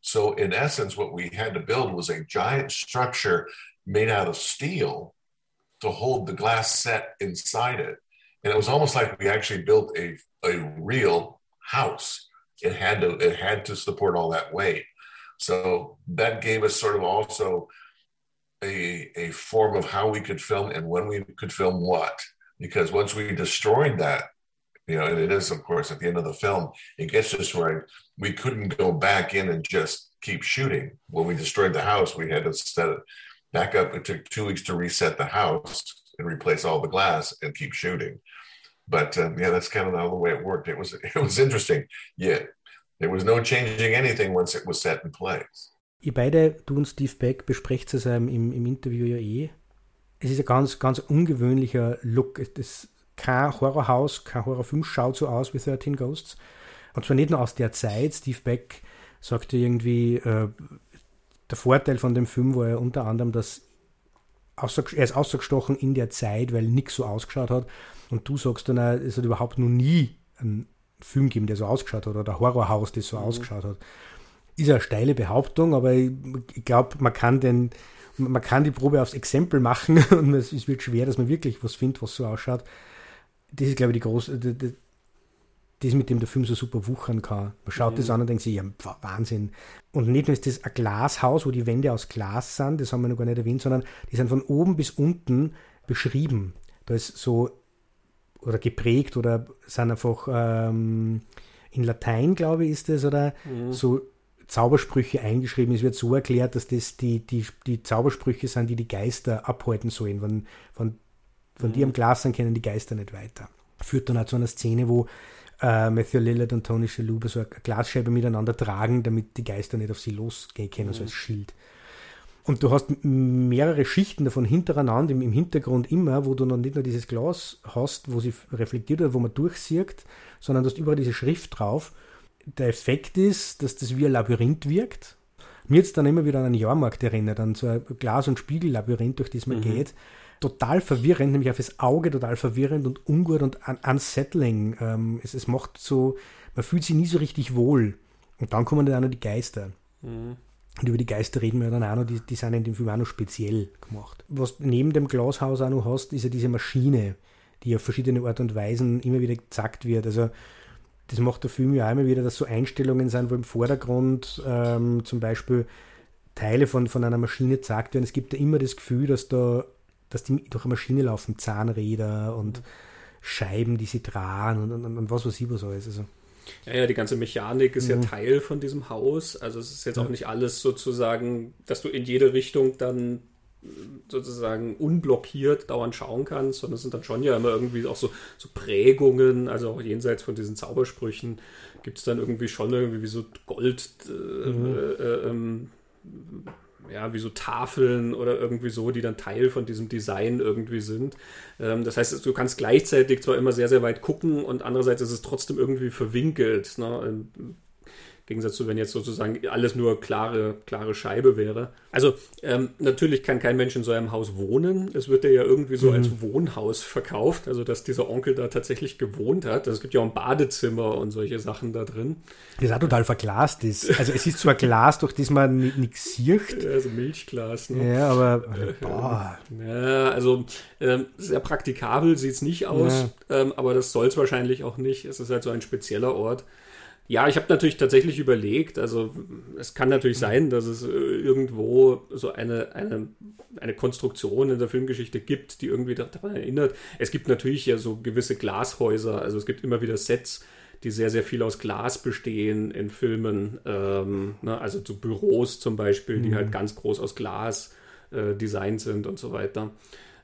So in essence what we had to build was a giant structure made out of steel to hold the glass set inside it. And it was almost like we actually built a, a real house. It had to it had to support all that weight. So that gave us sort of also a, a form of how we could film and when we could film what. Because once we destroyed that, you know, and it is, of course, at the end of the film, it gets destroyed. We couldn't go back in and just keep shooting. When we destroyed the house, we had to set it, back up. It took two weeks to reset the house and replace all the glass and keep shooting. But uh, yeah, that's kind of the way it worked. It was (laughs) it was interesting. Yet there was no changing anything once it was set in place. Ihr beide, du und Steve Beck, besprecht es im, im Interview ja eh. Es ist ein ganz, ganz ungewöhnlicher Look. Es ist kein Horrorhaus, kein Horrorfilm schaut so aus wie 13 Ghosts. Und zwar nicht nur aus der Zeit. Steve Beck sagte irgendwie, äh, der Vorteil von dem Film war ja unter anderem, dass er ist ausgestochen in der Zeit, weil nichts so ausgeschaut hat. Und du sagst dann, es hat überhaupt noch nie einen Film gegeben, der so ausgeschaut hat, oder ein Horrorhaus, das so mhm. ausgeschaut hat. Ist eine steile Behauptung, aber ich, ich glaube, man kann den, man kann die Probe aufs Exempel machen (laughs) und es wird schwer, dass man wirklich was findet, was so ausschaut. Das ist, glaube ich, die große, das, mit dem der Film so super wuchern kann. Man schaut mhm. das an und denkt sich, ja, Wahnsinn. Und nicht nur ist das ein Glashaus, wo die Wände aus Glas sind, das haben wir noch gar nicht erwähnt, sondern die sind von oben bis unten beschrieben. Da ist so, oder geprägt oder sind einfach ähm, in Latein, glaube ich, ist das, oder mhm. so Zaubersprüche eingeschrieben. Es wird so erklärt, dass das die, die, die Zaubersprüche sind, die die Geister abhalten sollen. Von, von, von mhm. die am Glas sind, kennen die Geister nicht weiter. Führt dann auch zu einer Szene, wo äh, Matthew Lillard und Tony Shalhoub so eine Glasscheibe miteinander tragen, damit die Geister nicht auf sie losgehen können, mhm. so als Schild. Und du hast mehrere Schichten davon hintereinander im, im Hintergrund immer, wo du noch nicht nur dieses Glas hast, wo sie reflektiert oder wo man durchsieht, sondern du hast überall diese Schrift drauf. Der Effekt ist, dass das wie ein Labyrinth wirkt. Mir jetzt dann immer wieder an einen Jahrmarkt erinnert, an so ein Glas- und Spiegellabyrinth, durch das man mhm. geht. Total verwirrend, nämlich auf das Auge total verwirrend und ungut und un unsettling. Ähm, es, es macht so, man fühlt sich nie so richtig wohl. Und dann kommen dann auch noch die Geister. Mhm. Und über die Geister reden wir dann auch noch, die, die sind in dem Film auch noch speziell gemacht. Was neben dem Glashaus auch noch hast, ist ja diese Maschine, die auf verschiedene Art und Weisen immer wieder gezackt wird. Also das macht der Film ja auch immer wieder, dass so Einstellungen sind, wo im Vordergrund ähm, zum Beispiel Teile von, von einer Maschine gezeigt werden. Es gibt ja immer das Gefühl, dass da, dass die durch eine Maschine laufen, Zahnräder und Scheiben, die sie tragen und, und, und was weiß ich was alles. Also ja, ja, die ganze Mechanik ist mhm. ja Teil von diesem Haus. Also es ist jetzt ja. auch nicht alles sozusagen, dass du in jede Richtung dann sozusagen unblockiert dauernd schauen kannst, sondern es sind dann schon ja immer irgendwie auch so, so Prägungen, also auch jenseits von diesen Zaubersprüchen gibt es dann irgendwie schon irgendwie wie so Gold äh, mhm. äh, ähm, ja, wie so Tafeln oder irgendwie so, die dann Teil von diesem Design irgendwie sind. Ähm, das heißt, du kannst gleichzeitig zwar immer sehr, sehr weit gucken und andererseits ist es trotzdem irgendwie verwinkelt. Ne? Gegensatz zu, wenn jetzt sozusagen alles nur klare, klare Scheibe wäre. Also ähm, natürlich kann kein Mensch in so einem Haus wohnen. Es wird ja irgendwie so mhm. als Wohnhaus verkauft, also dass dieser Onkel da tatsächlich gewohnt hat. Also es gibt ja auch ein Badezimmer und solche Sachen da drin. Das auch total verglast ist. Also es ist zwar Glas, durch das man nichts sieht. Ja, also Milchglas. Ne? Ja, aber (laughs) boah. Ja, also ähm, sehr praktikabel sieht es nicht aus, ja. ähm, aber das soll es wahrscheinlich auch nicht. Es ist halt so ein spezieller Ort. Ja, ich habe natürlich tatsächlich überlegt, also es kann natürlich sein, dass es äh, irgendwo so eine, eine, eine Konstruktion in der Filmgeschichte gibt, die irgendwie daran erinnert. Es gibt natürlich ja so gewisse Glashäuser, also es gibt immer wieder Sets, die sehr, sehr viel aus Glas bestehen in Filmen. Ähm, ne? Also so Büros zum Beispiel, die mhm. halt ganz groß aus Glas äh, designt sind und so weiter.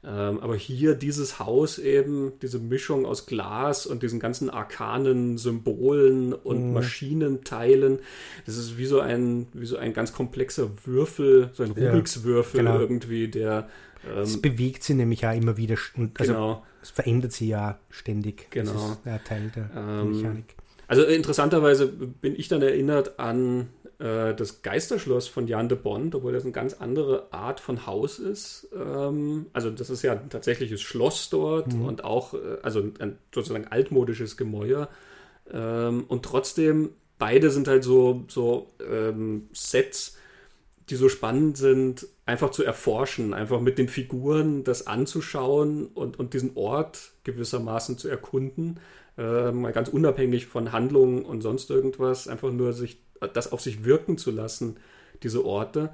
Ähm, aber hier dieses Haus eben, diese Mischung aus Glas und diesen ganzen arkanen Symbolen und mhm. Maschinenteilen, das ist wie so ein, wie so ein ganz komplexer Würfel, so ein Rubiks Würfel ja, genau. irgendwie, der. Ähm, es bewegt sie nämlich ja immer wieder und also genau. es verändert sie ja ständig. Genau. Das ist ein Teil der ähm, Mechanik. Also interessanterweise bin ich dann erinnert an äh, das Geisterschloss von Jan de Bond, obwohl das eine ganz andere Art von Haus ist. Ähm, also das ist ja ein tatsächliches Schloss dort mhm. und auch äh, also ein sozusagen altmodisches Gemäuer. Ähm, und trotzdem, beide sind halt so, so ähm, Sets, die so spannend sind, einfach zu erforschen, einfach mit den Figuren das anzuschauen und, und diesen Ort gewissermaßen zu erkunden. Äh, mal ganz unabhängig von Handlungen und sonst irgendwas, einfach nur sich das auf sich wirken zu lassen, diese Orte.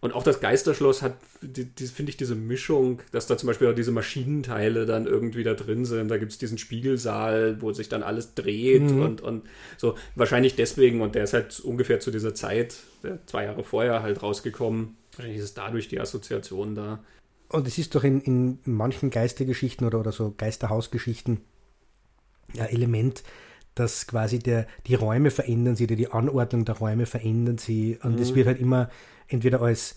Und auch das Geisterschloss hat, die, die finde ich, diese Mischung, dass da zum Beispiel auch diese Maschinenteile dann irgendwie da drin sind. Da gibt es diesen Spiegelsaal, wo sich dann alles dreht mhm. und, und so. Wahrscheinlich deswegen, und der ist halt ungefähr zu dieser Zeit, zwei Jahre vorher halt rausgekommen. Wahrscheinlich ist es dadurch die Assoziation da. Und es ist doch in, in manchen Geistergeschichten oder, oder so Geisterhausgeschichten ja Element, dass quasi der, die Räume verändern sich oder die Anordnung der Räume verändern sich. Und es mhm. wird halt immer entweder als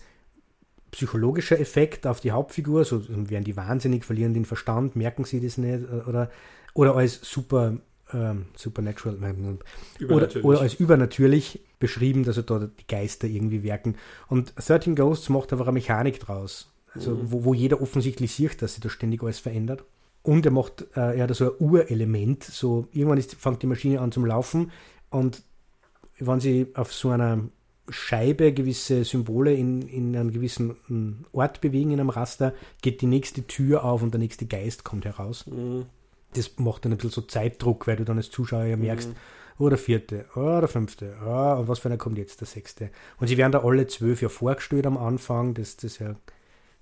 psychologischer Effekt auf die Hauptfigur, so werden die wahnsinnig, verlieren den Verstand, merken sie das nicht, oder, oder als super ähm, supernatural oder, oder als übernatürlich beschrieben, dass da die Geister irgendwie wirken. Und 13 Ghosts macht einfach eine Mechanik draus. Also, mhm. wo, wo jeder offensichtlich sieht, dass sich da ständig alles verändert. Und er macht, äh, er hat so ein Urelement, so irgendwann ist, fängt die Maschine an zum Laufen und wenn sie auf so einer Scheibe gewisse Symbole in, in einem gewissen hm, Ort bewegen, in einem Raster, geht die nächste Tür auf und der nächste Geist kommt heraus. Mhm. Das macht dann ein bisschen so Zeitdruck, weil du dann als Zuschauer ja merkst, mhm. oh, der vierte, oh, der fünfte, oh, und was für einer kommt jetzt, der sechste. Und sie werden da alle zwölf ja vorgestellt am Anfang, dass das ja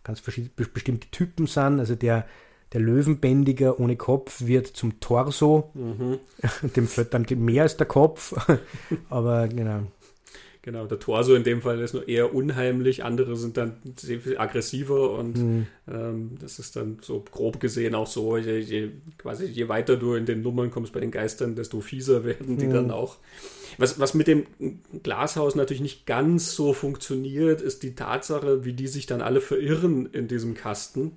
ganz bestimmte Typen sind. Also der, der Löwenbändiger ohne Kopf wird zum Torso. Mhm. (laughs) Dem fällt dann mehr als der Kopf. (laughs) Aber genau. Genau, der Torso in dem Fall ist nur eher unheimlich, andere sind dann sehr viel aggressiver und mhm. ähm, das ist dann so grob gesehen auch so, je, je, quasi je weiter du in den Nummern kommst bei den Geistern, desto fieser werden die mhm. dann auch. Was, was mit dem Glashaus natürlich nicht ganz so funktioniert, ist die Tatsache, wie die sich dann alle verirren in diesem Kasten.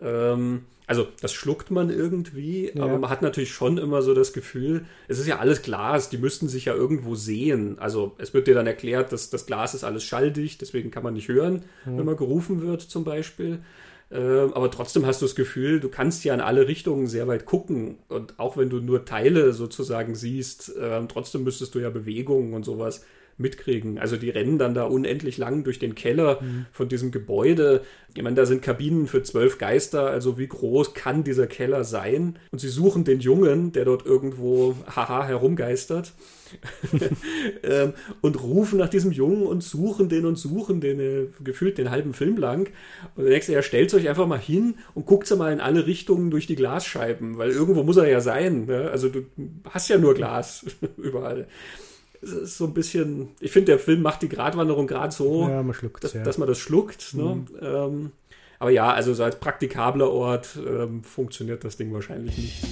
Ähm, also das schluckt man irgendwie, ja. aber man hat natürlich schon immer so das Gefühl, es ist ja alles Glas, die müssten sich ja irgendwo sehen. Also es wird dir dann erklärt, dass das Glas ist alles schalldicht, deswegen kann man nicht hören, mhm. wenn man gerufen wird zum Beispiel. Ähm, aber trotzdem hast du das Gefühl, du kannst ja in alle Richtungen sehr weit gucken. Und auch wenn du nur Teile sozusagen siehst, äh, trotzdem müsstest du ja Bewegungen und sowas mitkriegen. Also die rennen dann da unendlich lang durch den Keller mhm. von diesem Gebäude. Ich meine, da sind Kabinen für zwölf Geister, also wie groß kann dieser Keller sein? Und sie suchen den Jungen, der dort irgendwo haha herumgeistert. (laughs) ähm, und rufen nach diesem Jungen und suchen den und suchen den äh, gefühlt den halben Film lang. Und der nächste, ja, stellt euch einfach mal hin und guckt mal in alle Richtungen durch die Glasscheiben, weil irgendwo muss er ja sein. Ne? Also du hast ja nur Glas (laughs) überall es ist so ein bisschen, ich finde, der Film macht die Gratwanderung gerade so, ja, man dass, ja. dass, man das schluckt. Ne? Mhm. Ähm, aber ja, also so als praktikabler Ort ähm, funktioniert das Ding wahrscheinlich nicht.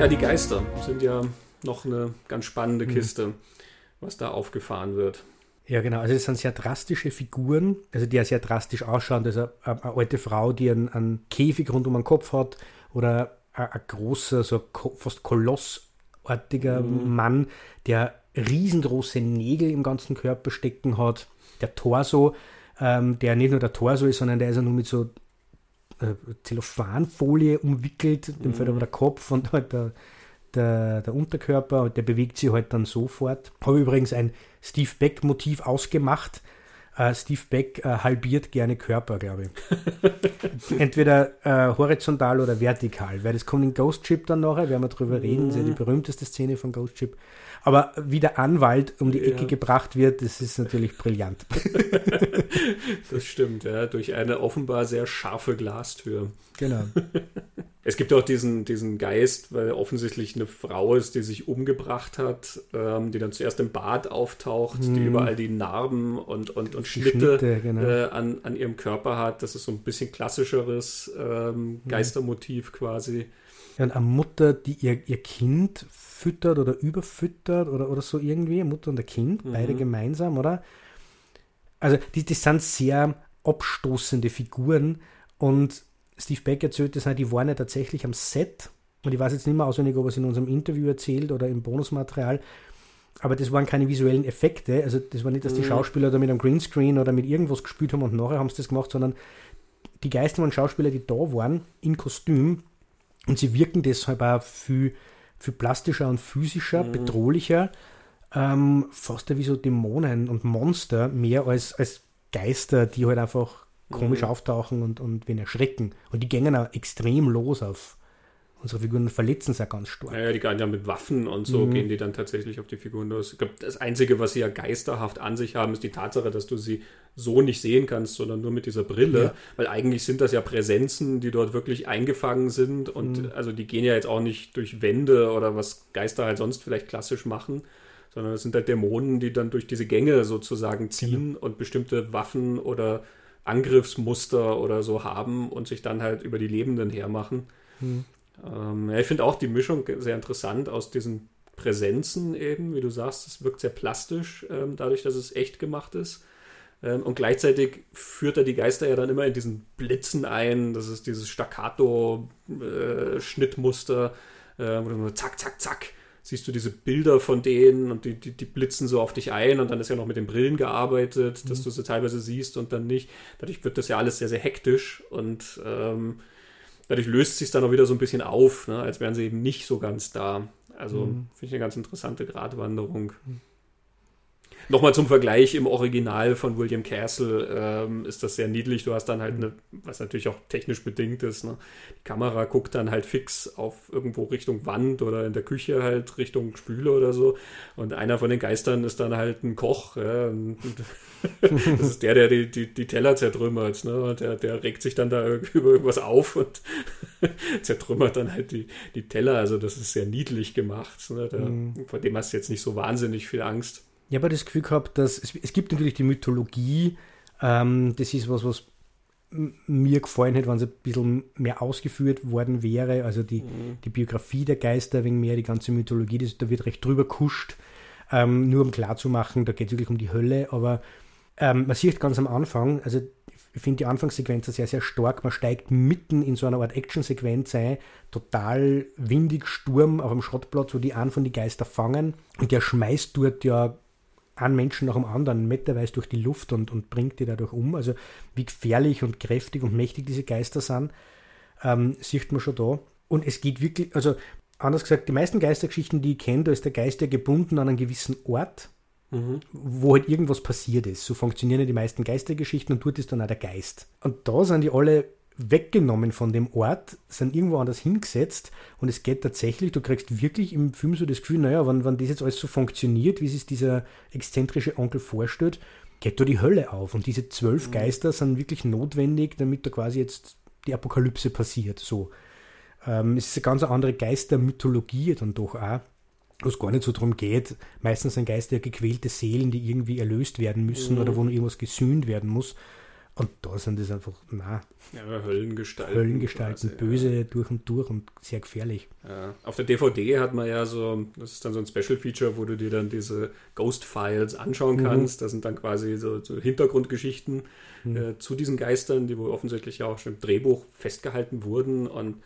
Ja, die Geister sind ja noch eine ganz spannende mhm. Kiste, was da aufgefahren wird. Ja, genau. Also das sind sehr drastische Figuren, also die ja sehr drastisch ausschauen. Ist eine, eine alte Frau, die einen, einen, Käfig rund um den Kopf hat oder ein, ein großer, so fast kolossartiger mhm. Mann, der riesengroße Nägel im ganzen Körper stecken hat. Der Torso, ähm, der nicht nur der Torso ist, sondern der ist ja nur mit so äh, Zellophanfolie umwickelt, dem mhm. fällt aber der Kopf und halt der, der, der Unterkörper der bewegt sich halt dann sofort. Habe übrigens ein Steve Beck-Motiv ausgemacht. Uh, Steve Beck uh, halbiert gerne Körper, glaube ich. (laughs) Entweder uh, horizontal oder vertikal, weil das kommt in Ghost Ship dann nachher, werden wir drüber reden, das ist ja die mhm. berühmteste Szene von Ghost Ship. Aber wie der Anwalt um die Ecke ja. gebracht wird, das ist natürlich brillant. (laughs) das stimmt, ja, durch eine offenbar sehr scharfe Glastür. Genau. (laughs) Es gibt auch diesen, diesen Geist, weil offensichtlich eine Frau ist, die sich umgebracht hat, ähm, die dann zuerst im Bad auftaucht, hm. die überall die Narben und, und, und Schnitte, Schnitte genau. äh, an, an ihrem Körper hat. Das ist so ein bisschen klassischeres ähm, Geistermotiv quasi. Und eine Mutter, die ihr, ihr Kind füttert oder überfüttert oder, oder so irgendwie, Mutter und ein Kind, mhm. beide gemeinsam, oder? Also, die, die sind sehr abstoßende Figuren und Steve Beck erzählt das, die waren ja tatsächlich am Set und ich weiß jetzt nicht mehr auswendig, ob er es in unserem Interview erzählt oder im Bonusmaterial, aber das waren keine visuellen Effekte, also das war nicht, dass die mhm. Schauspieler da mit einem Greenscreen oder mit irgendwas gespielt haben und nachher haben sie das gemacht, sondern die Geister waren Schauspieler, die da waren, in Kostüm und sie wirken deshalb auch viel, viel plastischer und physischer, mhm. bedrohlicher, ähm, fast wie so Dämonen und Monster, mehr als, als Geister, die halt einfach komisch mhm. auftauchen und, und wen erschrecken. Und die gehen auch extrem los auf unsere Figuren verletzen sie ja ganz stark. Naja, die gehen ja mit Waffen und so mhm. gehen die dann tatsächlich auf die Figuren los. Ich glaube, das Einzige, was sie ja geisterhaft an sich haben, ist die Tatsache, dass du sie so nicht sehen kannst, sondern nur mit dieser Brille. Ja. Weil eigentlich sind das ja Präsenzen, die dort wirklich eingefangen sind. Und mhm. also die gehen ja jetzt auch nicht durch Wände oder was Geister halt sonst vielleicht klassisch machen, sondern es sind halt Dämonen, die dann durch diese Gänge sozusagen ziehen genau. und bestimmte Waffen oder Angriffsmuster oder so haben und sich dann halt über die Lebenden hermachen. Hm. Ähm, ja, ich finde auch die Mischung sehr interessant aus diesen Präsenzen eben, wie du sagst, es wirkt sehr plastisch, ähm, dadurch, dass es echt gemacht ist. Ähm, und gleichzeitig führt er die Geister ja dann immer in diesen Blitzen ein. Das ist dieses Staccato-Schnittmuster, äh, äh, wo du nur zack, zack, zack siehst du diese Bilder von denen und die, die, die, blitzen so auf dich ein und dann ist ja noch mit den Brillen gearbeitet, mhm. dass du sie teilweise siehst und dann nicht. Dadurch wird das ja alles sehr, sehr hektisch und ähm, dadurch löst sich dann auch wieder so ein bisschen auf, ne, als wären sie eben nicht so ganz da. Also mhm. finde ich eine ganz interessante Gratwanderung. Mhm. Nochmal zum Vergleich, im Original von William Castle ähm, ist das sehr niedlich. Du hast dann halt eine, was natürlich auch technisch bedingt ist, ne? die Kamera guckt dann halt fix auf irgendwo Richtung Wand oder in der Küche halt Richtung Spüle oder so. Und einer von den Geistern ist dann halt ein Koch. Ja? (laughs) das ist der, der die, die, die Teller zertrümmert. Ne? Und der, der regt sich dann da (laughs) über irgendwas auf und (laughs) zertrümmert dann halt die, die Teller. Also das ist sehr niedlich gemacht. Ne? Der, mhm. Vor dem hast du jetzt nicht so wahnsinnig viel Angst. Ich habe das Gefühl gehabt, dass es, es gibt natürlich die Mythologie. Ähm, das ist was, was mir gefallen hätte, wenn es ein bisschen mehr ausgeführt worden wäre. Also die, mhm. die Biografie der Geister, wegen mehr die ganze Mythologie, das, da wird recht drüber kuscht. Ähm, nur um klarzumachen, da geht es wirklich um die Hölle, aber ähm, man sieht ganz am Anfang, also ich finde die Anfangssequenz sehr, sehr stark. Man steigt mitten in so einer Art Actionsequenz ein, total windig, Sturm auf dem Schrottplatz, wo die einen von die Geister fangen und der schmeißt dort ja einen Menschen nach dem anderen meterweise durch die Luft und, und bringt die dadurch um. Also wie gefährlich und kräftig und mächtig diese Geister sind, ähm, sieht man schon da. Und es geht wirklich, also anders gesagt, die meisten Geistergeschichten, die ich kenne, da ist der Geist ja gebunden an einen gewissen Ort Mhm. wo halt irgendwas passiert ist. So funktionieren ja die meisten Geistergeschichten und dort ist dann auch der Geist. Und da sind die alle weggenommen von dem Ort, sind irgendwo anders hingesetzt und es geht tatsächlich, du kriegst wirklich im Film so das Gefühl, naja, wenn, wenn das jetzt alles so funktioniert, wie sich dieser exzentrische Onkel vorstellt, geht da die Hölle auf und diese zwölf mhm. Geister sind wirklich notwendig, damit da quasi jetzt die Apokalypse passiert, so. Ähm, es ist eine ganz andere Geistermythologie dann doch auch wo es gar nicht so darum geht, meistens sind Geister ja gequälte Seelen, die irgendwie erlöst werden müssen mhm. oder wo noch irgendwas gesühnt werden muss. Und da sind das einfach, na, ja, Höllengestalten. Höllengestalten, quasi, böse ja. durch und durch und sehr gefährlich. Ja. Auf der DVD hat man ja so, das ist dann so ein Special Feature, wo du dir dann diese Ghost Files anschauen mhm. kannst. Das sind dann quasi so, so Hintergrundgeschichten mhm. äh, zu diesen Geistern, die wohl offensichtlich ja auch schon im Drehbuch festgehalten wurden und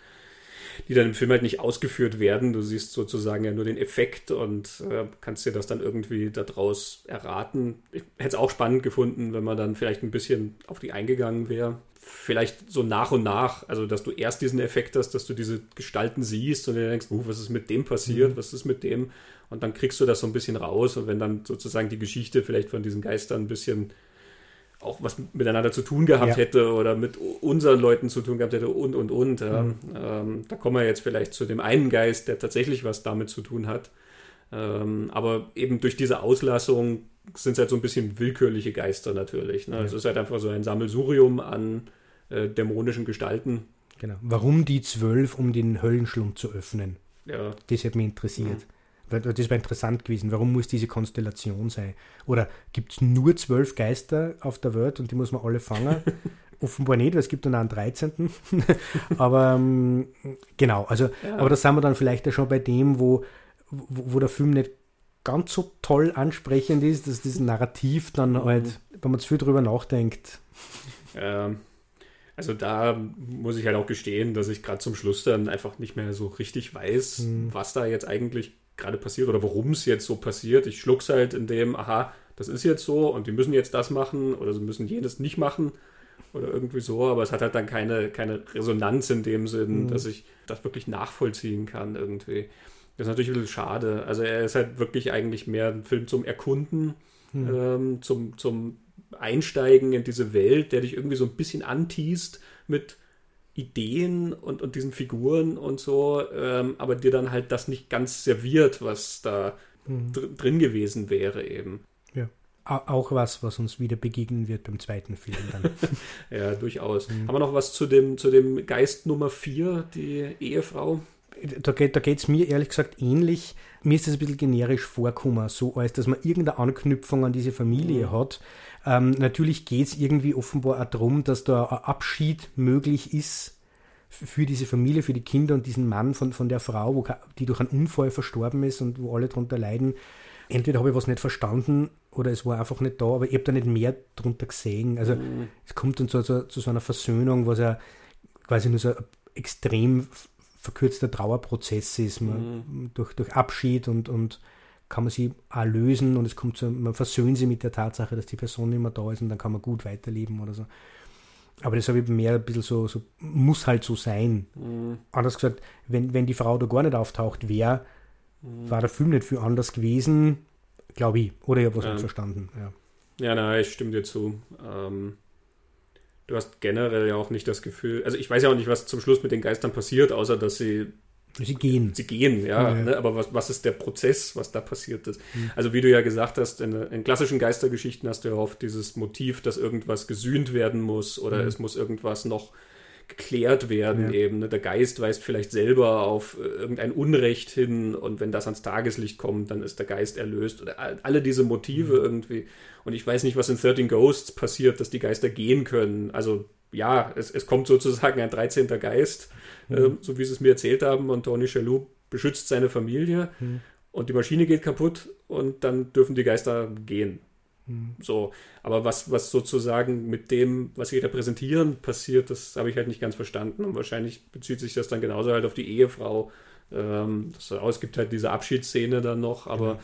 die dann im Film halt nicht ausgeführt werden. Du siehst sozusagen ja nur den Effekt und äh, kannst dir das dann irgendwie daraus erraten. Ich hätte es auch spannend gefunden, wenn man dann vielleicht ein bisschen auf die eingegangen wäre. Vielleicht so nach und nach, also dass du erst diesen Effekt hast, dass du diese Gestalten siehst und dir denkst, uh, was ist mit dem passiert, mhm. was ist mit dem? Und dann kriegst du das so ein bisschen raus und wenn dann sozusagen die Geschichte vielleicht von diesen Geistern ein bisschen auch was miteinander zu tun gehabt ja. hätte oder mit unseren Leuten zu tun gehabt hätte und und und. Ja. Mhm. Ähm, da kommen wir jetzt vielleicht zu dem einen Geist, der tatsächlich was damit zu tun hat. Ähm, aber eben durch diese Auslassung sind es halt so ein bisschen willkürliche Geister natürlich. Ne? Ja. Es ist halt einfach so ein Sammelsurium an äh, dämonischen Gestalten. Genau. Warum die zwölf, um den Höllenschlund zu öffnen? Ja. Das hat mich interessiert. Das wäre interessant gewesen. Warum muss diese Konstellation sein? Oder gibt es nur zwölf Geister auf der Welt und die muss man alle fangen? (laughs) Offenbar nicht, weil es gibt dann einen 13. (laughs) aber ähm, genau, also, ja. aber da sind wir dann vielleicht ja schon bei dem, wo, wo, wo, der Film nicht ganz so toll ansprechend ist, dass dieses Narrativ dann mhm. halt, wenn man zu viel drüber nachdenkt. Ähm, also da muss ich halt auch gestehen, dass ich gerade zum Schluss dann einfach nicht mehr so richtig weiß, mhm. was da jetzt eigentlich gerade passiert oder warum es jetzt so passiert. Ich schluck's halt in dem, aha, das ist jetzt so und die müssen jetzt das machen oder sie müssen jenes nicht machen oder irgendwie so, aber es hat halt dann keine, keine Resonanz in dem Sinn, mhm. dass ich das wirklich nachvollziehen kann irgendwie. Das ist natürlich ein bisschen schade. Also er ist halt wirklich eigentlich mehr ein Film zum Erkunden, mhm. ähm, zum, zum Einsteigen in diese Welt, der dich irgendwie so ein bisschen anteast mit Ideen und, und diesen Figuren und so, ähm, aber dir dann halt das nicht ganz serviert, was da mhm. dr drin gewesen wäre eben. Ja. Auch was, was uns wieder begegnen wird beim zweiten Film dann. (laughs) ja, durchaus. Mhm. Haben wir noch was zu dem, zu dem Geist Nummer 4, die Ehefrau? Da geht es da mir ehrlich gesagt ähnlich. Mir ist das ein bisschen generisch vorgekommen, so als dass man irgendeine Anknüpfung an diese Familie mhm. hat. Ähm, natürlich geht es irgendwie offenbar auch darum, dass da ein Abschied möglich ist für diese Familie, für die Kinder und diesen Mann von, von der Frau, wo, die durch einen Unfall verstorben ist und wo alle darunter leiden. Entweder habe ich was nicht verstanden oder es war einfach nicht da, aber ich habe da nicht mehr drunter gesehen. Also mhm. es kommt dann zu, zu, zu, so einer Versöhnung, was ja quasi nur so ein extrem verkürzter Trauerprozess ist, mhm. durch, durch Abschied und, und kann man sie auch lösen und es kommt zu, man versöhnt sie mit der Tatsache, dass die Person nicht mehr da ist und dann kann man gut weiterleben oder so. Aber das habe ich mehr ein bisschen so, so muss halt so sein. Mhm. Anders gesagt, wenn, wenn die Frau da gar nicht auftaucht wäre, mhm. war der Film nicht viel anders gewesen. Glaube ich. Oder ich habe was ja. nicht verstanden. Ja, ja nein, ich stimme dir zu. Ähm, du hast generell ja auch nicht das Gefühl, also ich weiß ja auch nicht, was zum Schluss mit den Geistern passiert, außer dass sie Sie gehen. Sie gehen, ja. ja, ja. Ne? Aber was, was ist der Prozess, was da passiert ist? Mhm. Also wie du ja gesagt hast, in, in, klassischen Geistergeschichten hast du ja oft dieses Motiv, dass irgendwas gesühnt werden muss oder mhm. es muss irgendwas noch geklärt werden ja. eben. Ne? Der Geist weist vielleicht selber auf äh, irgendein Unrecht hin und wenn das ans Tageslicht kommt, dann ist der Geist erlöst. Oder alle diese Motive mhm. irgendwie. Und ich weiß nicht, was in 13 Ghosts passiert, dass die Geister gehen können. Also ja, es, es kommt sozusagen ein 13. Geist, mhm. äh, so wie sie es mir erzählt haben, und Tony Shalhoub beschützt seine Familie mhm. und die Maschine geht kaputt und dann dürfen die Geister gehen. Mhm. So, aber was, was sozusagen mit dem, was sie repräsentieren, passiert, das habe ich halt nicht ganz verstanden und wahrscheinlich bezieht sich das dann genauso halt auf die Ehefrau. Ähm, das, es gibt halt diese Abschiedsszene dann noch, aber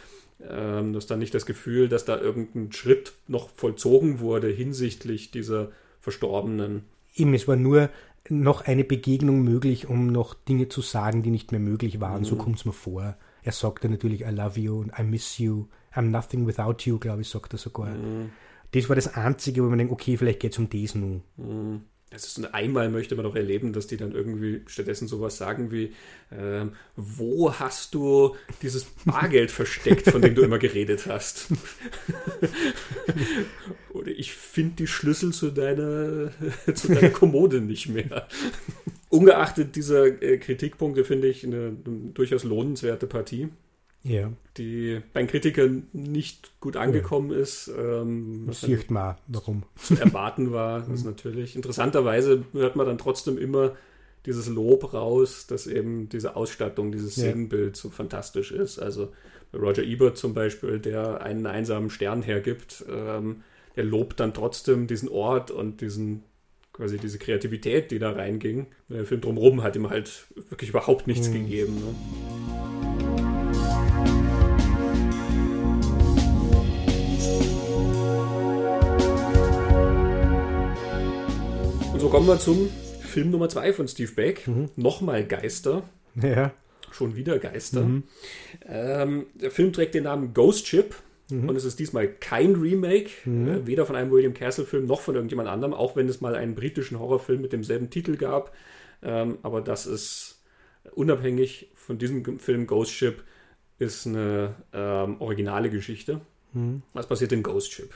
ähm, du hast dann nicht das Gefühl, dass da irgendein Schritt noch vollzogen wurde hinsichtlich dieser Verstorbenen. Eben, es war nur noch eine Begegnung möglich, um noch Dinge zu sagen, die nicht mehr möglich waren. Mhm. So kommt es mir vor. Er sagte natürlich I love you und I miss you. I'm nothing without you, glaube ich, sagt er sogar. Mhm. Das war das Einzige, wo man denkt, okay, vielleicht geht es um das nun. Mhm. Also einmal möchte man doch erleben, dass die dann irgendwie stattdessen sowas sagen wie, ähm, wo hast du dieses Bargeld versteckt, von dem du immer geredet hast? (laughs) Oder ich finde die Schlüssel zu deiner, (laughs) zu deiner Kommode nicht mehr. Ungeachtet dieser äh, Kritikpunkte finde ich eine, eine durchaus lohnenswerte Partie ja. die bei Kritikern nicht gut angekommen ja. ist. Ähm, was sieht man, warum. Zu erwarten war, (laughs) das mhm. natürlich. Interessanterweise hört man dann trotzdem immer dieses Lob raus, dass eben diese Ausstattung, dieses ja. Szenenbild so fantastisch ist. Also Roger Ebert zum Beispiel, der einen einsamen Stern hergibt, ähm, der lobt dann trotzdem diesen Ort und diesen quasi diese Kreativität, die da reinging. Der Film drumherum hat ihm halt wirklich überhaupt nichts mhm. gegeben. Ne? Und so kommen wir zum Film Nummer 2 von Steve Beck. Mhm. Nochmal Geister. Ja. Schon wieder Geister. Mhm. Ähm, der Film trägt den Namen Ghost Ship. Mhm. Und es ist diesmal kein Remake, mhm. äh, weder von einem William Castle-Film noch von irgendjemand anderem, auch wenn es mal einen britischen Horrorfilm mit demselben Titel gab. Ähm, aber das ist unabhängig von diesem Film Ghost Ship, ist eine ähm, originale Geschichte. Mhm. Was passiert in Ghost Ship?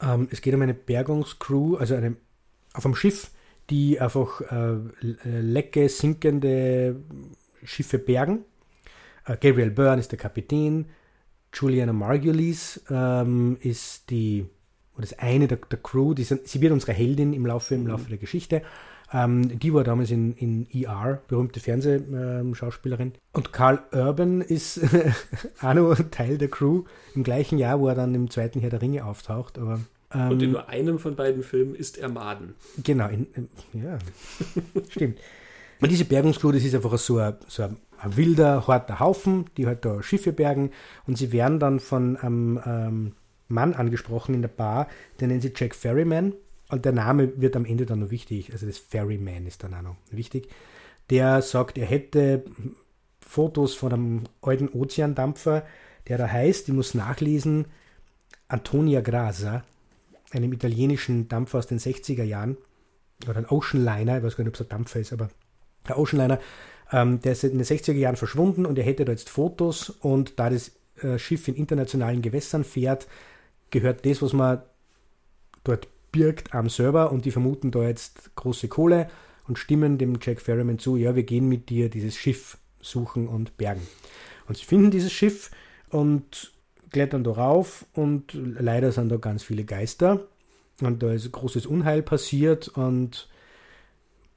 Ähm, es geht um eine Bergungscrew, also eine auf einem Schiff, die einfach äh, lecke, sinkende Schiffe bergen. Äh, Gabriel Byrne ist der Kapitän, Juliana Margulies ähm, ist die, oder ist eine der, der Crew, die sind, sie wird unsere Heldin im Laufe, im Laufe der Geschichte. Ähm, die war damals in, in ER, berühmte Fernsehschauspielerin. Und Carl Urban ist (laughs) auch noch Teil der Crew im gleichen Jahr, wo er dann im zweiten Herr der Ringe auftaucht. Aber ähm, und in nur einem von beiden Filmen ist er Maden. Genau, in, ja, (laughs) stimmt. Und diese Bergungscrew, das ist einfach so ein, so ein, ein, wilder, harter Haufen, die halt da Schiffe bergen und sie werden dann von einem ähm, Mann angesprochen in der Bar, der nennt sich Jack Ferryman und der Name wird am Ende dann noch wichtig, also das Ferryman ist dann auch noch wichtig. Der sagt, er hätte Fotos von einem alten Ozeandampfer, der da heißt, ich muss nachlesen, Antonia Grasa, einem italienischen Dampfer aus den 60er Jahren, oder ein Oceanliner, ich weiß gar nicht, ob es ein Dampfer ist, aber der Oceanliner, ähm, der ist in den 60er Jahren verschwunden und er hätte da jetzt Fotos und da das äh, Schiff in internationalen Gewässern fährt, gehört das, was man dort birgt, am Server und die vermuten da jetzt große Kohle und stimmen dem Jack Ferryman zu, ja, wir gehen mit dir dieses Schiff suchen und bergen. Und sie finden dieses Schiff und klettern da rauf und leider sind da ganz viele Geister und da ist großes Unheil passiert und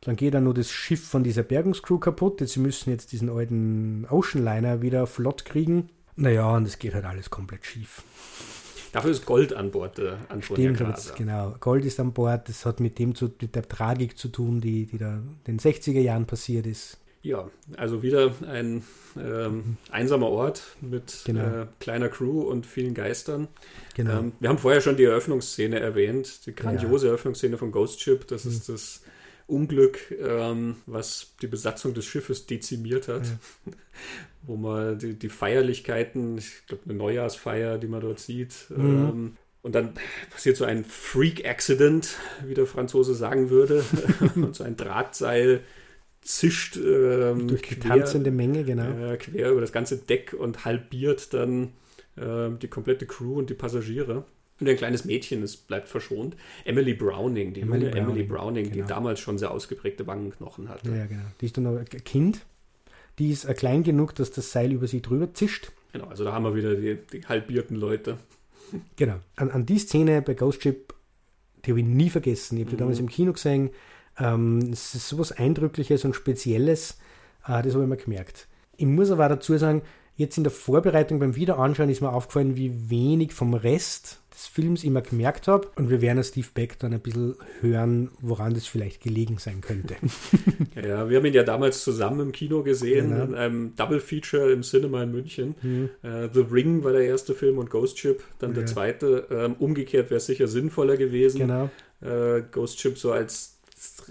dann geht dann nur das Schiff von dieser Bergungscrew kaputt. Jetzt, sie müssen jetzt diesen alten Oceanliner wieder flott kriegen. Naja, und es geht halt alles komplett schief. Dafür ist Gold an Bord. Äh, Stimmt, jetzt, genau. Gold ist an Bord. Das hat mit dem zu, mit der Tragik zu tun, die, die da in den 60er Jahren passiert ist. Ja, also wieder ein ähm, einsamer Ort mit genau. äh, kleiner Crew und vielen Geistern. Genau. Ähm, wir haben vorher schon die Eröffnungsszene erwähnt, die grandiose ja. Eröffnungsszene von Ghost Ship. Das mhm. ist das Unglück, ähm, was die Besatzung des Schiffes dezimiert hat. Ja. (laughs) Wo man die, die Feierlichkeiten, ich glaube eine Neujahrsfeier, die man dort sieht, mhm. ähm, und dann passiert so ein Freak-Accident, wie der Franzose sagen würde. (laughs) und so ein Drahtseil zischt ähm, durch die quer, tanzende Menge, genau. Äh, quer über das ganze Deck und halbiert dann äh, die komplette Crew und die Passagiere. Und ein kleines Mädchen, es bleibt verschont. Emily Browning, die Emily Browning, Emily Browning genau. die damals schon sehr ausgeprägte Wangenknochen hatte. Ja, genau. Die ist dann noch ein Kind. Die ist äh, klein genug, dass das Seil über sie drüber zischt. Genau, also da haben wir wieder die, die halbierten Leute. Genau. An, an die Szene bei Ghost Ship, die habe ich nie vergessen. Ich habe die mhm. damals im Kino gesehen. Ähm, es ist sowas Eindrückliches und Spezielles. Äh, das habe ich mir gemerkt. Ich muss aber dazu sagen, jetzt in der Vorbereitung beim Wiederanschauen ist mir aufgefallen, wie wenig vom Rest des Films ich mir gemerkt habe. Und wir werden Steve Beck dann ein bisschen hören, woran das vielleicht gelegen sein könnte. (laughs) ja, wir haben ihn ja damals zusammen im Kino gesehen, genau. in einem Double Feature im Cinema in München. Mhm. Uh, The Ring war der erste Film und Ghost Ship dann der ja. zweite. Um, umgekehrt wäre es sicher sinnvoller gewesen. Genau. Uh, Ghost Ship so als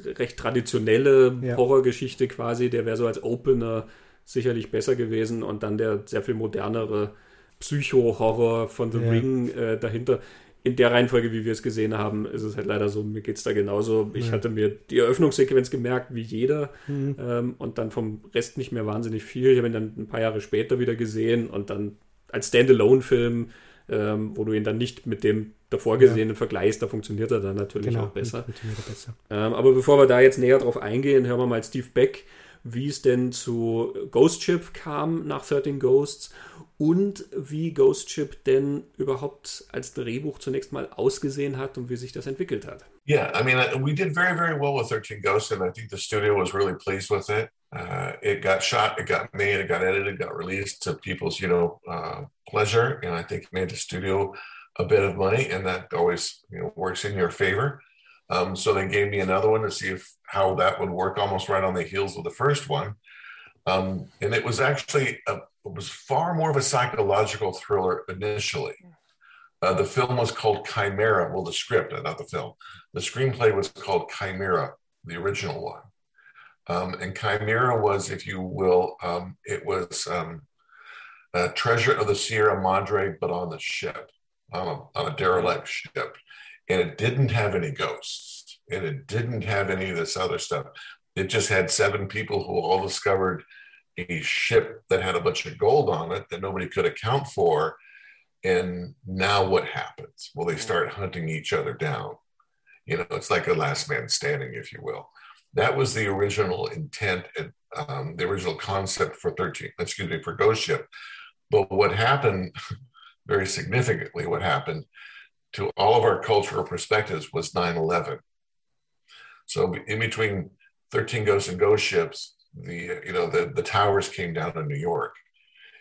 recht traditionelle ja. Horrorgeschichte quasi, der wäre so als Opener sicherlich besser gewesen und dann der sehr viel modernere Psycho-Horror von The ja. Ring äh, dahinter. In der Reihenfolge, wie wir es gesehen haben, ist es halt leider so, mir geht es da genauso. Ich ja. hatte mir die Eröffnungssequenz gemerkt, wie jeder, mhm. ähm, und dann vom Rest nicht mehr wahnsinnig viel. Ich habe ihn dann ein paar Jahre später wieder gesehen und dann als Standalone-Film, ähm, wo du ihn dann nicht mit dem davor gesehenen ja. vergleichst, da funktioniert er dann natürlich genau, auch besser. besser. Ähm, aber bevor wir da jetzt näher drauf eingehen, hören wir mal Steve Beck, wie es denn zu Ghost Ship kam nach 13 Ghosts und wie Ghost Ship denn überhaupt als Drehbuch zunächst mal ausgesehen hat und wie sich das entwickelt hat. Yeah, I mean, we did very, very well with 13 Ghosts, and I think the studio was really pleased with it. Uh, it got shot, it got made, it got edited, got released to people's, you know, uh, pleasure, and I think made the studio a bit of money, and that always, you know, works in your favor. Um, so they gave me another one to see if how that would work, almost right on the heels of the first one. Um, and it was actually a, it was far more of a psychological thriller initially. Uh, the film was called Chimera. Well, the script, not the film. The screenplay was called Chimera, the original one. Um, and Chimera was, if you will, um, it was um, a treasure of the Sierra Madre, but on the ship, on a, on a derelict ship. And it didn't have any ghosts, and it didn't have any of this other stuff. It just had seven people who all discovered a ship that had a bunch of gold on it that nobody could account for. And now what happens? Well, they start hunting each other down. You know, it's like a last man standing, if you will. That was the original intent and um, the original concept for 13, excuse me, for Ghost Ship. But what happened, (laughs) very significantly, what happened to all of our cultural perspectives was 9 11. So, in between 13 Ghosts and Ghost Ships, the you know the the towers came down in New York,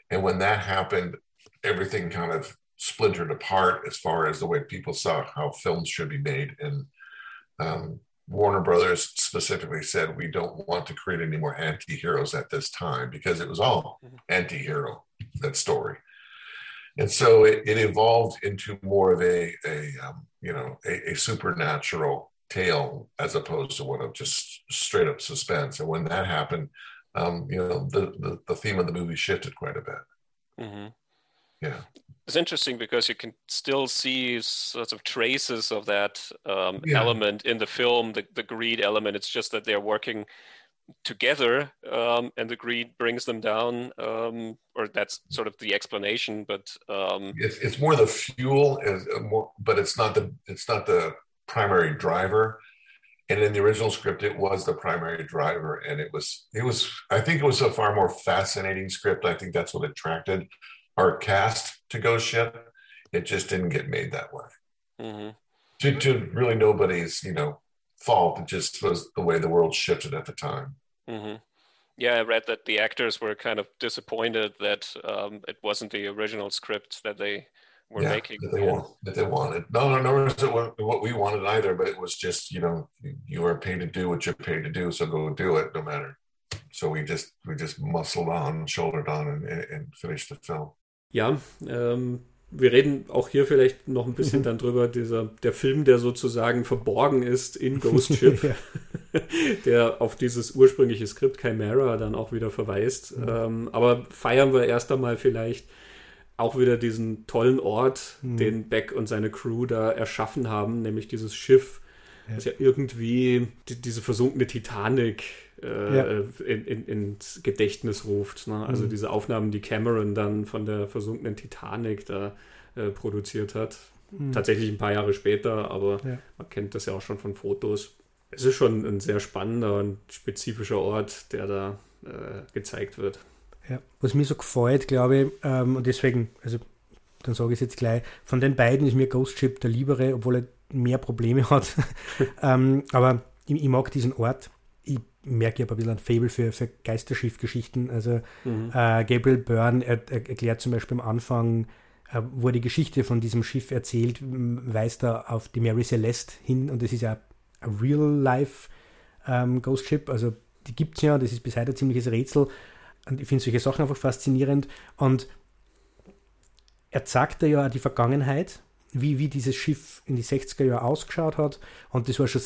and when that happened, everything kind of splintered apart as far as the way people saw how films should be made. And um, Warner Brothers specifically said we don't want to create any more anti-heroes at this time because it was all mm-hmm. anti-hero that story. And so it, it evolved into more of a, a um, you know, a, a supernatural tale as opposed to one of just straight up suspense. And when that happened, um, you know, the, the, the theme of the movie shifted quite a bit. Mm-hmm. Yeah. It's interesting because you can still see sorts of traces of that um, yeah. element in the film, the, the greed element. It's just that they're working together um, and the greed brings them down um, or that's sort of the explanation but um, it's, it's more the fuel is uh, more but it's not the it's not the primary driver and in the original script it was the primary driver and it was it was i think it was a far more fascinating script i think that's what attracted our cast to go ship it just didn't get made that way mm-hmm. to, to really nobody's you know fault it just was the way the world shifted at the time mm-hmm. yeah i read that the actors were kind of disappointed that um, it wasn't the original script that they were yeah, making. That they, want, that they wanted. No, no, no, it wasn't what we wanted either, but it was just, you know, you are paid to do what you're paid to do, so go do it no matter. So we just, we just muscled on, shouldered on and, and finished the film. Ja, ähm, wir reden auch hier vielleicht noch ein bisschen mhm. dann drüber, dieser, der Film, der sozusagen verborgen ist in Ghost Ship. (laughs) (laughs) der auf dieses ursprüngliche Skript Chimera dann auch wieder verweist. Mhm. Ähm, aber feiern wir erst einmal vielleicht auch wieder diesen tollen Ort, mhm. den Beck und seine Crew da erschaffen haben, nämlich dieses Schiff, ja. das ja irgendwie die, diese versunkene Titanic äh, ja. in, in, ins Gedächtnis ruft. Ne? Also mhm. diese Aufnahmen, die Cameron dann von der versunkenen Titanic da äh, produziert hat. Mhm. Tatsächlich ein paar Jahre später, aber ja. man kennt das ja auch schon von Fotos. Es ist schon ein sehr spannender und spezifischer Ort, der da äh, gezeigt wird. Ja. Was mir so gefällt, glaube ich, ähm, und deswegen, also dann sage ich es jetzt gleich, von den beiden ist mir Ghost Ship der liebere, obwohl er mehr Probleme hat. (laughs) ähm, aber ich, ich, mag diesen Ort. Ich merke aber ein bisschen ein Fable für, für Geisterschiff-Geschichten. Also mhm. äh, Gabriel Byrne er, er erklärt zum Beispiel am Anfang, äh, wo die Geschichte von diesem Schiff erzählt, weist er auf die Mary Celeste hin und das ist ja ein Real-Life ähm, Ghost Ship, also die gibt es ja, das ist bis heute ein ziemliches Rätsel. Und ich finde solche Sachen einfach faszinierend. Und er zeigt ja die Vergangenheit, wie, wie dieses Schiff in die 60er Jahre ausgeschaut hat. Und das war schon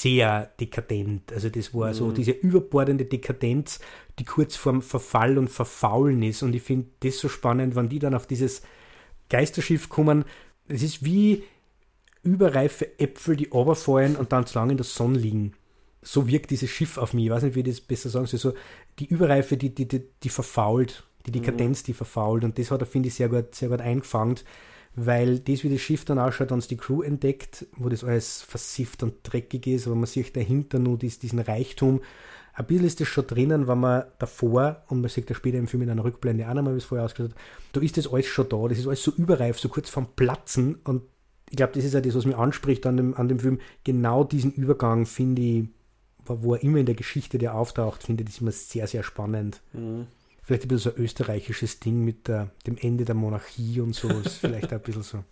sehr dekadent. Also das war mhm. so diese überbordende Dekadenz, die kurz vorm Verfall und Verfaulen ist. Und ich finde das so spannend, wenn die dann auf dieses Geisterschiff kommen. Es ist wie überreife Äpfel, die runterfallen und dann zu lange in der Sonne liegen. So wirkt dieses Schiff auf mich. Ich weiß nicht, wie ich das besser sagen soll. So, die Überreife, die, die, die, die verfault, die Dekadenz, mhm. die verfault. Und das hat er, finde ich, sehr gut, sehr gut eingefangen, weil das, wie das Schiff dann ausschaut, uns die Crew entdeckt, wo das alles versifft und dreckig ist, aber man sieht dahinter nur diesen Reichtum. Ein bisschen ist das schon drinnen, wenn man davor, und man sieht ja später im Film in einer Rückblende auch nochmal, wie es vorher ausgeschaut hat, da ist das alles schon da, das ist alles so überreif, so kurz vorm Platzen und ich glaube, das ist ja das, was mich anspricht an dem, an dem Film. Genau diesen Übergang finde ich wo er immer in der Geschichte der auftaucht, finde ich das immer sehr, sehr spannend. Mhm. Vielleicht ein bisschen so ein österreichisches Ding mit der, dem Ende der Monarchie und so, ist (laughs) vielleicht ein bisschen so,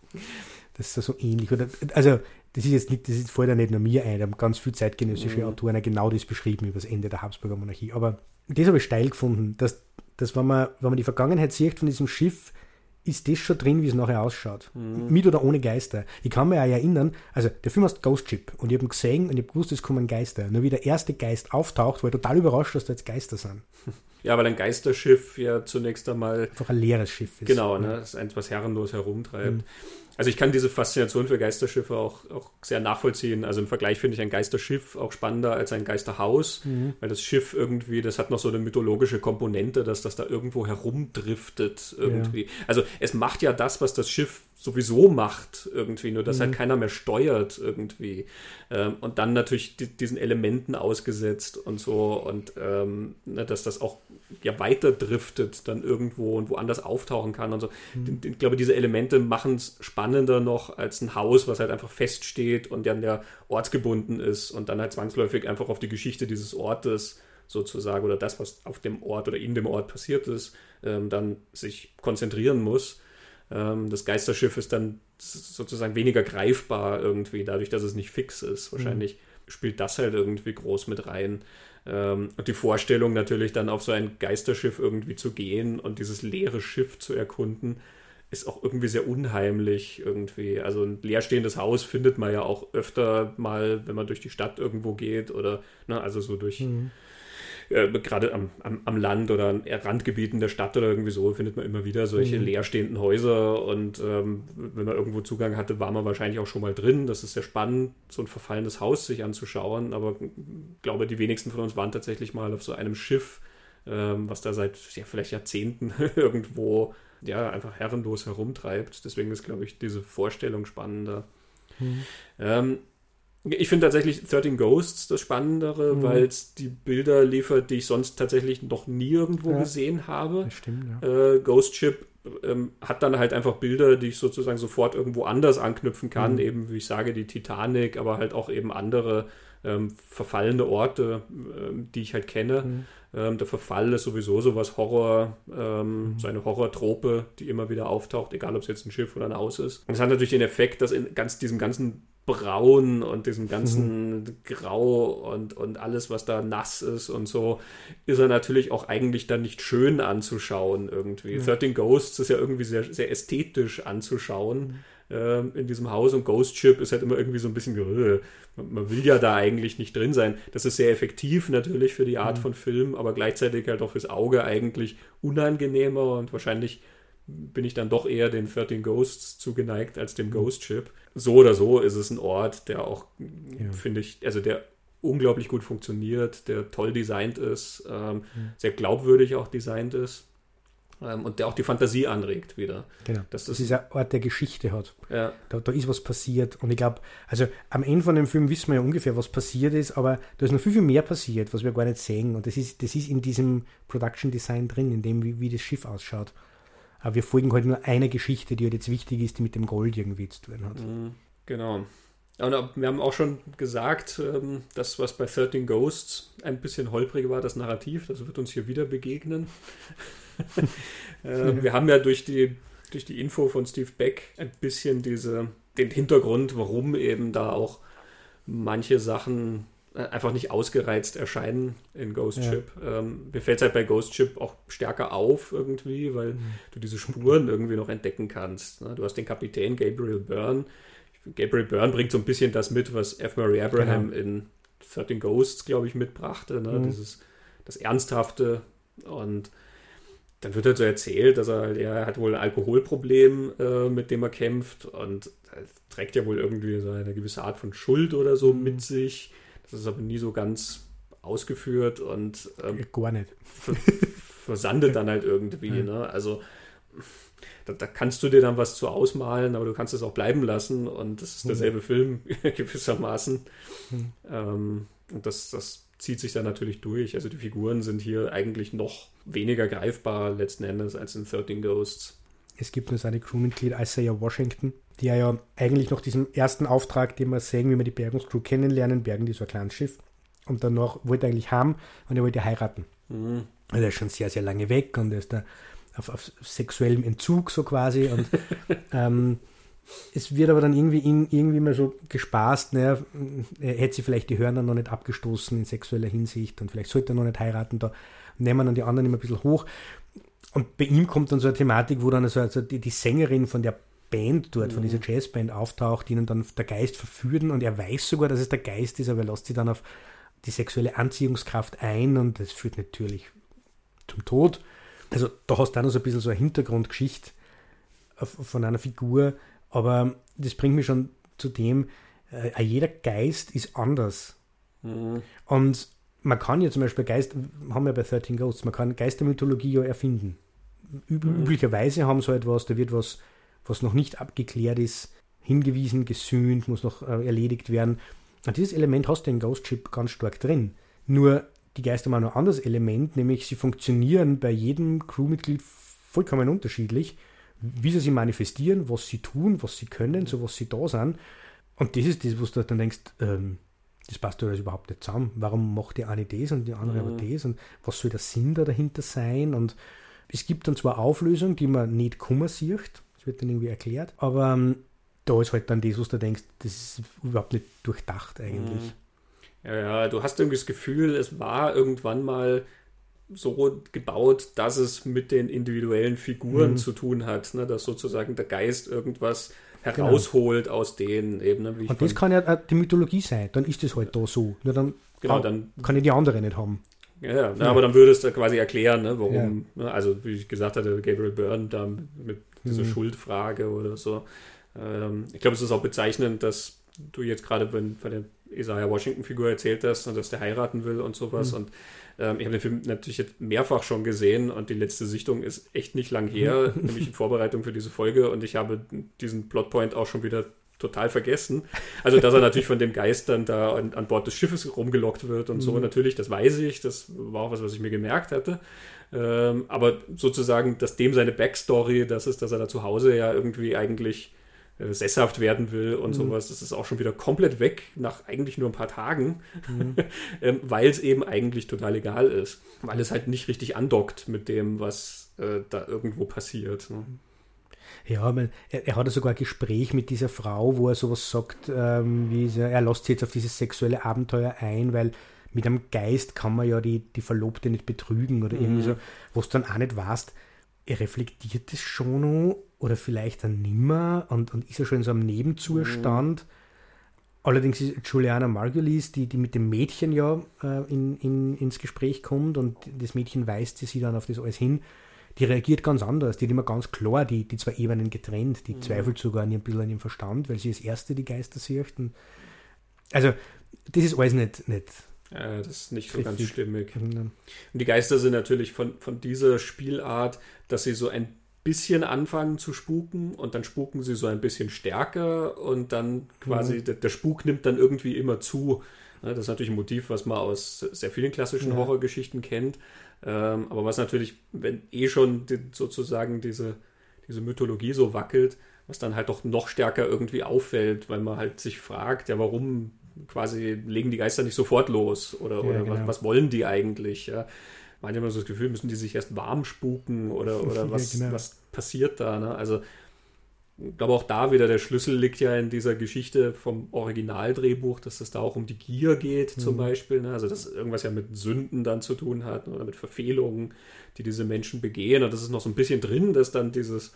das ist so ähnlich. Oder, also, das ist jetzt nicht, das ist, ja nicht nur mir ein, da haben ganz viele zeitgenössische mhm. Autoren genau das beschrieben über das Ende der Habsburger Monarchie. Aber das habe ich steil gefunden, dass, dass wenn, man, wenn man die Vergangenheit sieht von diesem Schiff, ist das schon drin, wie es nachher ausschaut. Mhm. Mit oder ohne Geister. Ich kann mich auch erinnern, also der Film heißt Ghost Ship und ich habe ihn gesehen und ich habe gewusst, es kommen Geister. Nur wie der erste Geist auftaucht, war ich total überrascht, dass da jetzt Geister sind. (laughs) Ja, weil ein Geisterschiff ja zunächst einmal. Einfach ein leeres Schiff ist. Genau, ne? das ist eins, was herrenlos herumtreibt. Mhm. Also ich kann diese Faszination für Geisterschiffe auch, auch sehr nachvollziehen. Also im Vergleich finde ich ein Geisterschiff auch spannender als ein Geisterhaus, mhm. weil das Schiff irgendwie, das hat noch so eine mythologische Komponente, dass das da irgendwo herumdriftet irgendwie. Ja. Also es macht ja das, was das Schiff sowieso macht irgendwie, nur dass halt mhm. halt keiner mehr steuert irgendwie. Ähm, und dann natürlich die, diesen Elementen ausgesetzt und so und ähm, ne, dass das auch ja weiter driftet dann irgendwo und woanders auftauchen kann und so. Mhm. Ich glaube, diese Elemente machen es spannender noch als ein Haus, was halt einfach feststeht und dann ja ortsgebunden ist und dann halt zwangsläufig einfach auf die Geschichte dieses Ortes sozusagen oder das, was auf dem Ort oder in dem Ort passiert ist, ähm, dann sich konzentrieren muss. Ähm, das Geisterschiff ist dann sozusagen weniger greifbar irgendwie, dadurch, dass es nicht fix ist. Wahrscheinlich mhm. spielt das halt irgendwie groß mit rein. Ähm, und die Vorstellung natürlich dann auf so ein Geisterschiff irgendwie zu gehen und dieses leere Schiff zu erkunden, ist auch irgendwie sehr unheimlich irgendwie. Also ein leerstehendes Haus findet man ja auch öfter mal, wenn man durch die Stadt irgendwo geht oder, ne, also so durch, mhm äh, gerade am, am, am, Land oder an Randgebieten der Stadt oder irgendwie so findet man immer wieder solche mhm. leerstehenden Häuser und ähm, wenn man irgendwo Zugang hatte, war man wahrscheinlich auch schon mal drin. Das ist sehr spannend, so ein verfallenes Haus sich anzuschauen, aber ich glaube, die wenigsten von uns waren tatsächlich mal auf so einem Schiff, ähm, was da seit ja, vielleicht Jahrzehnten (laughs) irgendwo ja, einfach herrenlos herumtreibt. Deswegen ist, glaube ich, diese Vorstellung spannender. Mhm. Ähm, ich finde tatsächlich 13 Ghosts das Spannendere, mhm. weil es die Bilder liefert, die ich sonst tatsächlich noch nie irgendwo ja, gesehen habe. Das stimmt, ja. Äh, Ghost Ship ähm, hat dann halt einfach Bilder, die ich sozusagen sofort irgendwo anders anknüpfen kann. Mhm. Eben, wie ich sage, die Titanic, aber halt auch eben andere ähm, verfallene Orte, ähm, die ich halt kenne. Mhm. Ähm, der Verfall ist sowieso sowas Horror, ähm, mhm. so eine Horrortrope, die immer wieder auftaucht, egal ob es jetzt ein Schiff oder ein Haus ist. Und es hat natürlich den Effekt, dass in ganz diesem ganzen Braun und diesem ganzen mhm. Grau und, und alles, was da nass ist und so, ist er natürlich auch eigentlich dann nicht schön anzuschauen irgendwie. Mhm. 13 Ghosts ist ja irgendwie sehr, sehr ästhetisch anzuschauen mhm. äh, in diesem Haus und Ghost Ship ist halt immer irgendwie so ein bisschen, äh, man will ja da eigentlich nicht drin sein. Das ist sehr effektiv natürlich für die Art mhm. von Film, aber gleichzeitig halt auch fürs Auge eigentlich unangenehmer und wahrscheinlich bin ich dann doch eher den 13 Ghosts zugeneigt als dem. Ghost Ship. So oder so ist es ein Ort, der auch, ja. finde ich, also der unglaublich gut funktioniert, der toll designt ist, ähm, mhm. sehr glaubwürdig auch designt ist ähm, und der auch die Fantasie anregt wieder. Genau. Dass das dieser Ort der Geschichte hat. Ja. Da, da ist was passiert und ich glaube, also am Ende von dem Film wissen wir ja ungefähr, was passiert ist, aber da ist noch viel, viel mehr passiert, was wir gar nicht sehen und das ist, das ist in diesem Production Design drin, in dem, wie, wie das Schiff ausschaut. Aber wir folgen halt nur eine Geschichte, die halt jetzt wichtig ist, die mit dem Gold irgendwie zu tun hat. Mhm, genau. Und wir haben auch schon gesagt, ähm, das, was bei 13 Ghosts ein bisschen holprig war, das Narrativ, das wird uns hier wieder begegnen. (laughs) Ähm, wir haben ja durch die, durch die Info von Steve Beck ein bisschen diese, den Hintergrund, warum eben da auch manche Sachen äh, einfach nicht ausgereizt erscheinen in Ghost ja. Ship. Ähm, mir fällt es halt bei Ghost Ship auch stärker auf irgendwie, weil mhm. du diese Spuren irgendwie noch entdecken kannst. Ne? Du hast den Kapitän Gabriel Byrne. Gabriel Byrne bringt so ein bisschen das mit, was F. Murray Abraham genau. in 13 Ghosts, glaube ich, mitbrachte. Ne? Mhm. Dieses, das Ernsthafte und dann wird halt so erzählt, dass er halt, er hat wohl ein Alkoholproblem, äh, mit dem er kämpft und trägt ja wohl irgendwie so eine gewisse Art von Schuld oder so mhm. mit sich. Das ist aber nie so ganz ausgeführt und ähm, gar nicht. versandet dann halt irgendwie. Ja. Ne? Also da, da, kannst du dir dann was zu ausmalen, aber du kannst es auch bleiben lassen und das ist mhm. derselbe mhm. Film (laughs) gewissermaßen. Mhm. Ähm, und das, das zieht sich dann natürlich durch. Also die Figuren sind hier eigentlich noch weniger greifbar letzten Endes als in 13 Ghosts. Es gibt nur seine Crewmitglied Isaiah Washington, der ja eigentlich nach diesem ersten Auftrag, den wir sehen, wie wir die Bergungscrew kennenlernen, bergen die so ein kleines Schiff. Und danach wollte er eigentlich haben und er wollte heiraten. Mhm. Also er ist schon sehr, sehr lange weg und er ist da auf, auf sexuellem Entzug so quasi. Und (laughs) ähm, es wird aber dann irgendwie in, irgendwie mal so gespaßt, naja, er hätte sie vielleicht die Hörner noch nicht abgestoßen in sexueller Hinsicht und vielleicht sollte er noch nicht heiraten, da nehmen dann die anderen immer ein bisschen hoch. Und bei ihm kommt dann so eine Thematik, wo dann also, also die, die Sängerin von der Band dort, mhm. von dieser Jazzband auftaucht, die ihn dann der Geist verführt und er weiß sogar, dass es der Geist ist, aber er lässt sie dann auf die sexuelle Anziehungskraft ein und das führt natürlich zum Tod. Also da hast du auch noch so ein bisschen so eine Hintergrundgeschichte von einer Figur, aber das bringt mich schon zu dem, äh, jeder Geist ist anders. Mhm. Und man kann ja zum Beispiel Geist, haben wir bei 13 Ghosts, man kann Geistermythologie ja erfinden. Mhm. Üblicherweise haben sie halt was, da wird was, was noch nicht abgeklärt ist, hingewiesen, gesühnt, muss noch äh, erledigt werden. Und dieses Element hast du in Ghost Ship ganz stark drin. Nur die Geister haben ein anderes Element, nämlich sie funktionieren bei jedem Crewmitglied vollkommen unterschiedlich, wie sie sich manifestieren, was sie tun, was sie können, so was sie da sind. Und das ist das, wo du dann denkst, ähm, das passt ja alles überhaupt nicht zusammen. Warum macht die eine das und die andere mhm. aber das? Und was soll der Sinn da dahinter sein? Und es gibt dann zwar Auflösungen, die man nicht kummer sieht, das wird dann irgendwie erklärt, aber ähm, da ist halt dann das, was du denkst, das ist überhaupt nicht durchdacht eigentlich. Mhm. Ja, ja, du hast irgendwie das Gefühl, es war irgendwann mal so gebaut, dass es mit den individuellen Figuren mhm. zu tun hat, ne? dass sozusagen der Geist irgendwas Genau. herausholt genau. aus denen eben. Ne, und das kann ja die Mythologie sein, dann ist es halt da so. Nur dann, genau, dann kann ich die andere nicht haben. Ja, ja, ja. aber dann würdest du quasi erklären, ne, warum, ja. ne, also wie ich gesagt hatte, Gabriel Byrne da mit dieser mhm. Schuldfrage oder so. Ähm, ich glaube, es ist auch bezeichnend, dass du jetzt gerade von der Isaiah Washington-Figur erzählt hast, dass der heiraten will und sowas. Mhm. Und ähm, ich habe den Film natürlich jetzt mehrfach schon gesehen und die letzte Sichtung ist echt nicht lang her, (laughs) nämlich in Vorbereitung für diese Folge und ich habe diesen Plotpoint auch schon wieder total vergessen. Also, dass er natürlich von dem Geist dann da an, an Bord des Schiffes rumgelockt wird und mhm. so, natürlich, das weiß ich, das war auch was, was ich mir gemerkt hatte. Ähm, aber sozusagen, dass dem seine Backstory, das ist, dass er da zu Hause ja irgendwie eigentlich äh, sesshaft werden will und mhm. sowas, das ist auch schon wieder komplett weg nach eigentlich nur ein paar Tagen, mhm. (laughs) ähm, weil es eben eigentlich total egal ist, weil es halt nicht richtig andockt mit dem, was äh, da irgendwo passiert. Ne? Ja, man, er, er, hat sogar ein Gespräch mit dieser Frau, wo er sowas sagt, ähm, wie er lässt sich jetzt auf dieses sexuelle Abenteuer ein, weil mit einem Geist kann man ja die, die Verlobte nicht betrügen oder mhm. irgendwie so, wo du dann auch nicht weißt, er reflektiert das schon noch oder vielleicht dann nimmer und, und ist er schon in so einem Nebenzustand. Mhm. Allerdings ist Juliana Margulies, die, die mit dem Mädchen ja äh, in, in, ins Gespräch kommt und das Mädchen weist sie dann auf das alles hin, die reagiert ganz anders. Die hat immer ganz klar die, die zwei Ebenen getrennt. Die mhm. zweifelt sogar an ihrem, bisschen an ihrem Verstand, weil sie als Erste die Geister sieht. also, das ist alles nicht. nicht ja, das ist nicht so ganz stimmig. Und die Geister sind natürlich von, von dieser Spielart, dass sie so ein bisschen anfangen zu spuken und dann spuken sie so ein bisschen stärker und dann quasi mhm. der, der, Spuk nimmt dann irgendwie immer zu. Das ist natürlich ein Motiv, was man aus sehr vielen klassischen ja. Horrorgeschichten kennt. Ähm, aber was natürlich, wenn eh schon die, sozusagen diese, diese Mythologie so wackelt, was dann halt doch noch stärker irgendwie auffällt, weil man halt sich fragt, ja, warum quasi legen die Geister nicht sofort los oder, ja, oder genau. was, was, wollen die eigentlich? Ja? Manchmal so das Gefühl, müssen die sich erst warm spuken oder, oder (laughs) was, ja, genau. was passiert da? Ne? Also ich glaube auch da wieder, der Schlüssel liegt ja in dieser Geschichte vom Originaldrehbuch, dass es da auch um die Gier geht, mhm. zum Beispiel. Ne? Also, dass irgendwas ja mit Sünden dann zu tun hat oder mit Verfehlungen, die diese Menschen begehen. Und das ist noch so ein bisschen drin, dass dann dieses,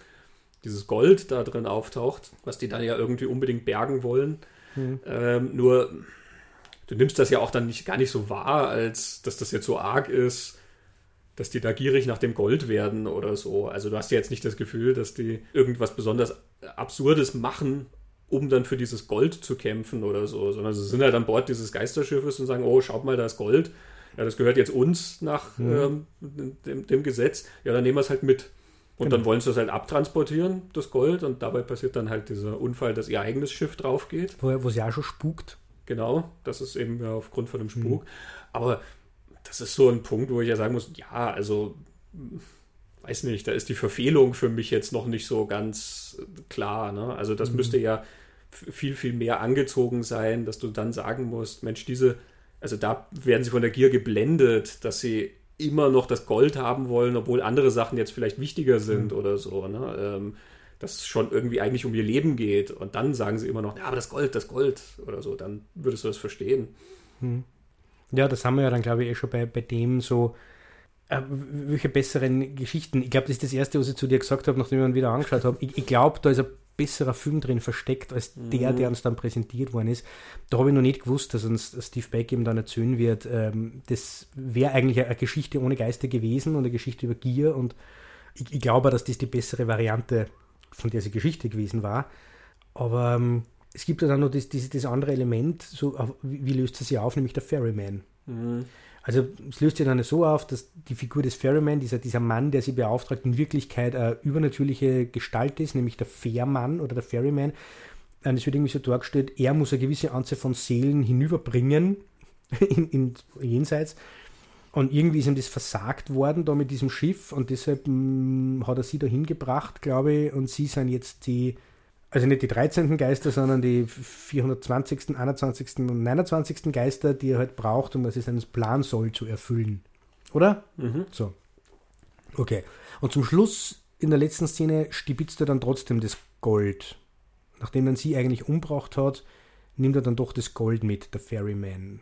dieses Gold da drin auftaucht, was die dann ja irgendwie unbedingt bergen wollen. Mhm. Ähm, nur, du nimmst das ja auch dann nicht, gar nicht so wahr, als dass das jetzt so arg ist dass die da gierig nach dem Gold werden oder so. Also du hast ja jetzt nicht das Gefühl, dass die irgendwas besonders Absurdes machen, um dann für dieses Gold zu kämpfen oder so, sondern sie sind halt an Bord dieses Geisterschiffes und sagen, oh, schaut mal, da ist Gold. Ja, das gehört jetzt uns nach mhm. ähm, dem, dem, Gesetz. Ja, dann nehmen wir es halt mit. Und genau. dann wollen sie das halt abtransportieren, das Gold, und dabei passiert dann halt dieser Unfall, dass ihr eigenes Schiff drauf geht. Wo, es ja schon spukt. Genau, das ist eben aufgrund von dem Spuk. Mhm. Aber das ist so ein Punkt, wo ich ja sagen muss, ja, also weiß nicht, da ist die Verfehlung für mich jetzt noch nicht so ganz klar. Ne? Also das mhm. müsste ja viel, viel mehr angezogen sein, dass du dann sagen musst, Mensch, diese, also da werden sie von der Gier geblendet, dass sie immer noch das Gold haben wollen, obwohl andere Sachen jetzt vielleicht wichtiger sind mhm. oder so. Ne? Ähm, dass es schon irgendwie eigentlich um ihr Leben geht. Und dann sagen sie immer noch, ja, aber das Gold, das Gold oder so, dann würdest du das verstehen. Mhm. Ja, das haben wir ja dann, glaube ich, eh schon bei, bei dem so, äh, welche besseren Geschichten. Ich glaube, das ist das Erste, was ich zu dir gesagt habe, nachdem ich ihn wieder angeschaut habe. Ich, ich glaube, da ist ein besserer Film drin versteckt als mhm. der, der uns dann präsentiert worden ist. Da habe ich noch nicht gewusst, dass uns Steve Beck eben dann erzählen wird. Ähm, das wäre eigentlich eine Geschichte ohne Geister gewesen und eine Geschichte über Gier und ich, ich glaube, dass das die bessere Variante von dieser Geschichte gewesen war. Aber ähm, es gibt ja dann noch das, das, das andere Element, so, wie, löst es sich auf, nämlich der Ferryman. Mhm. Also es löst sich dann so auf, dass die Figur des Ferryman, dieser, dieser Mann, der sie beauftragt, in Wirklichkeit eine übernatürliche Gestalt ist, nämlich der Fairmann oder der Ferryman. Und es wird irgendwie so dargestellt, er muss eine gewisse Anzahl von Seelen hinüberbringen (laughs) in, in jenseits. Und irgendwie ist ihm das versagt worden da mit diesem Schiff und deshalb mh, mm, hat er sie da hingebracht, glaube ich, und sie sind jetzt die also nicht die 13. Geister, sondern die 420., 21. und 29. Geister, die er halt braucht, um was er seinen Plan soll zu erfüllen. Oder? Mhm. So. Okay. Und zum Schluss in der letzten Szene stibitzt er dann trotzdem das Gold. Nachdem man sie eigentlich umgebracht hat, nimmt er dann doch das Gold mit, der Ferryman.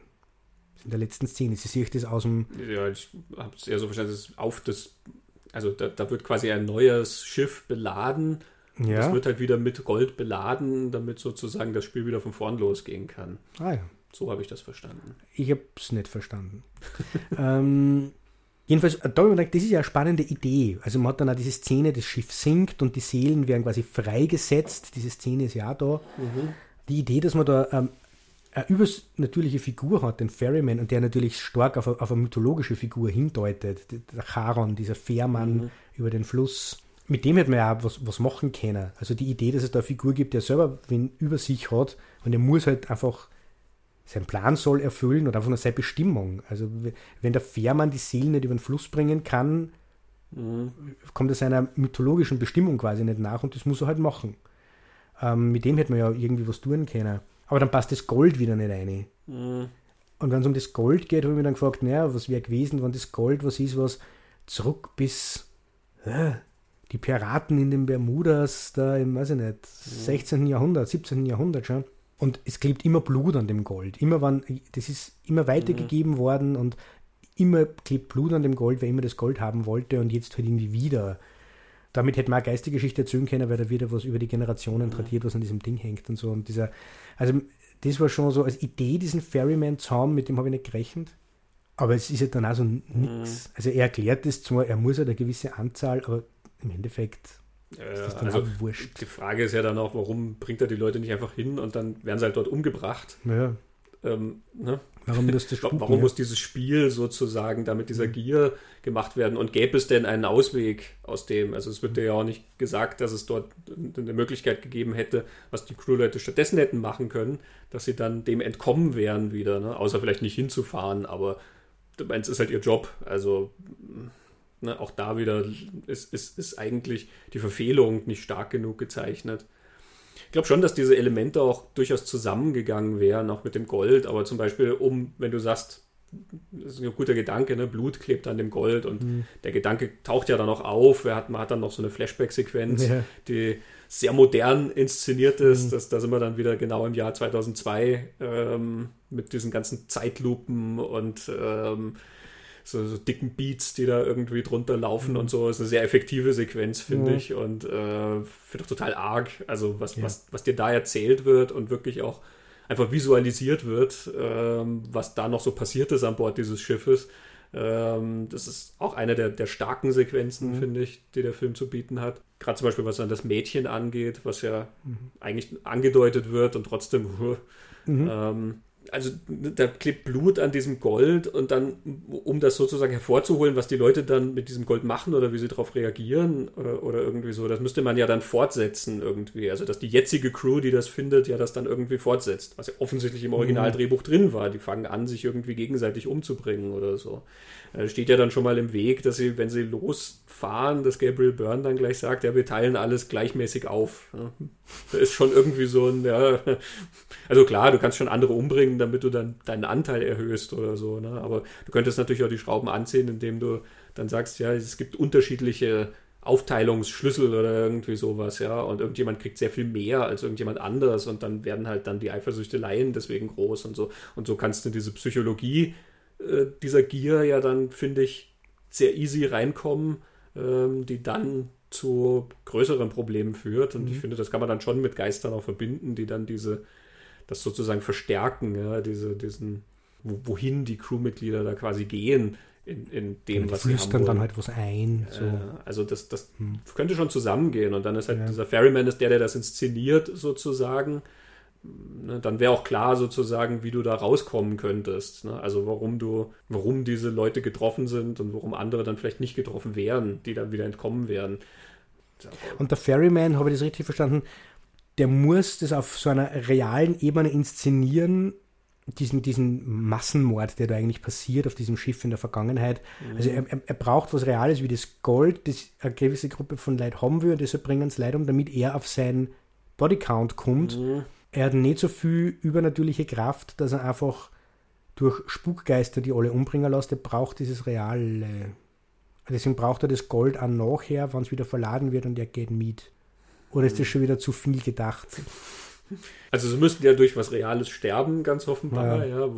In der letzten Szene. Sie sieht das aus dem. Ja, ich habe es eher so verstanden, dass auf das. Also da, da wird quasi ein neues Schiff beladen ja. Das wird halt wieder mit Gold beladen, damit sozusagen das Spiel wieder von vorn losgehen kann. Ah ja. So habe ich das verstanden. Ich habe es nicht verstanden. (laughs) ähm, jedenfalls, da gedacht, das ist ja eine spannende Idee. Also man hat dann auch diese Szene, das Schiff sinkt und die Seelen werden quasi freigesetzt. Diese Szene ist ja auch da. Mhm. Die Idee, dass man da ähm, eine übernatürliche Figur hat, den Ferryman, und der natürlich stark auf eine, auf eine mythologische Figur hindeutet. Der Charon, dieser Fährmann mhm. über den Fluss mit dem hätte man ja auch was, was machen können. Also die Idee, dass es da eine Figur gibt, der selber wen über sich hat und er muss halt einfach seinen Plan soll erfüllen und einfach nur seine Bestimmung. Also wenn der Fährmann die Seelen nicht über den Fluss bringen kann, mhm. kommt er seiner mythologischen Bestimmung quasi nicht nach und das muss er halt machen. Ähm, mit dem hätte man ja irgendwie was tun können. Aber dann passt das Gold wieder nicht rein. Mhm. Und wenn es um das Gold geht, habe ich mir dann gefragt, naja, was wäre gewesen, wenn das Gold was ist, was zurück bis äh, die Piraten in den Bermudas, da im, weiß ich nicht, 16. Jahrhundert, 17. Jahrhundert schon. Und es klebt immer Blut an dem Gold. Immer wann, das ist immer weitergegeben mhm. worden und immer klebt Blut an dem Gold, wer immer das Gold haben wollte und jetzt halt irgendwie wieder. Damit hätte man eine Geistergeschichte erzählen können, weil da wieder was über die Generationen mhm. tradiert, was an diesem Ding hängt und so. Und dieser, also das war schon so als Idee, diesen Ferryman zu haben, mit dem habe ich nicht gerechnet. Aber es ist ja dann auch so nichts. Mhm. Also er erklärt es zwar, er muss halt eine gewisse Anzahl, aber im Endeffekt ja, also wurscht. Die Frage ist ja dann auch, warum bringt er die Leute nicht einfach hin und dann werden sie halt dort umgebracht. Ja. Ähm, ne? Warum, das (laughs) das Warum ja. muss dieses Spiel sozusagen da mit dieser mhm. Gier gemacht werden? Und gäbe es denn einen Ausweg aus dem? Also es wird ja auch nicht gesagt, dass es dort eine Möglichkeit gegeben hätte, was die Crewleute stattdessen hätten machen können, dass sie dann dem entkommen wären wieder, ne? außer vielleicht nicht hinzufahren, aber du meinst, ist halt ihr Job. Also Ne, auch da wieder ist, ist, ist eigentlich die Verfehlung nicht stark genug gezeichnet. Ich glaube schon, dass diese Elemente auch durchaus zusammengegangen wären, auch mit dem Gold, aber zum Beispiel, um, wenn du sagst, das ist ein guter Gedanke, ne? Blut klebt an dem Gold und mhm. der Gedanke taucht ja dann auch auf. Er hat, man hat dann noch so eine Flashback-Sequenz, ja. die sehr modern inszeniert ist. Mhm. Das, da sind wir dann wieder genau im Jahr 2002 ähm, mit diesen ganzen Zeitlupen und ähm, so, so, dicken Beats, die da irgendwie drunter laufen mhm. und so. Ist eine sehr effektive Sequenz, finde mhm. ich. Und äh, finde auch total arg. Also was, ja. was, was dir da erzählt wird und wirklich auch einfach visualisiert wird, ähm, was da noch so passiert ist an Bord dieses Schiffes. Ähm, das ist auch eine der, der starken Sequenzen, mhm. finde ich, die der Film zu bieten hat. Gerade zum Beispiel, was dann das Mädchen angeht, was ja mhm. eigentlich angedeutet wird und trotzdem, mhm. ähm, also da klebt Blut an diesem Gold und dann, um das sozusagen hervorzuholen, was die Leute dann mit diesem Gold machen oder wie sie darauf reagieren oder, oder, irgendwie so, das müsste man ja dann fortsetzen irgendwie. Also, dass die jetzige Crew, die das findet, ja das dann irgendwie fortsetzt, was ja offensichtlich im Originaldrehbuch drin war. Die fangen an, sich irgendwie gegenseitig umzubringen oder so. Da steht ja dann schon mal im Weg, dass sie, wenn sie losfahren, dass Gabriel Byrne dann gleich sagt, ja, wir teilen alles gleichmäßig auf. Da ist schon irgendwie so ein, ja, (laughs) also klar, du kannst schon andere umbringen, damit du dann deinen Anteil erhöhst oder so, ne? aber du könntest natürlich auch die Schrauben anziehen, indem du dann sagst, ja, es gibt unterschiedliche Aufteilungsschlüssel oder irgendwie sowas, ja, und irgendjemand kriegt sehr viel mehr als irgendjemand anderes und dann werden halt dann die Eifersüchteleien deswegen groß und so. Und so kannst du diese Psychologie äh, dieser Gier ja dann, finde ich, sehr easy reinkommen, ähm, die dann zu größeren Problemen führt. Und mhm. ich finde, das kann man dann schon mit Geistern auch verbinden, die dann diese, das sozusagen verstärken, ja, diese, diesen, wohin die Crewmitglieder da quasi gehen in, in dem, ja, was sie haben. dann halt was ein. So. Äh, also das, das hm. könnte schon zusammengehen. Und dann ist halt ja. dieser Ferryman ist der, der das inszeniert sozusagen ne, dann wäre auch klar sozusagen, wie du da rauskommen könntest. Ne? Also warum du, warum diese Leute getroffen sind und warum andere dann vielleicht nicht getroffen wären, die dann wieder entkommen wären. Und der Ferryman, habe ich das richtig verstanden, der muss das auf so einer realen Ebene inszenieren, diesen, diesen Massenmord, der da eigentlich passiert auf diesem Schiff in der Vergangenheit. Mhm. Also er, er, braucht was Reales wie das Gold, das eine gewisse Gruppe von Leuten haben will, deshalb bringen es Leute um, damit er auf seinen Bodycount kommt. Mhm er hat nicht so viel übernatürliche Kraft, dass er einfach durch Spukgeister die alle umbringen lässt. Er braucht dieses reale. Deswegen braucht er das Gold auch nachher, wenn es wieder verladen wird und er geht mit. Oder ist das schon wieder zu viel gedacht? Also sie müssten ja durch was Reales sterben, ganz offenbar, ja, ja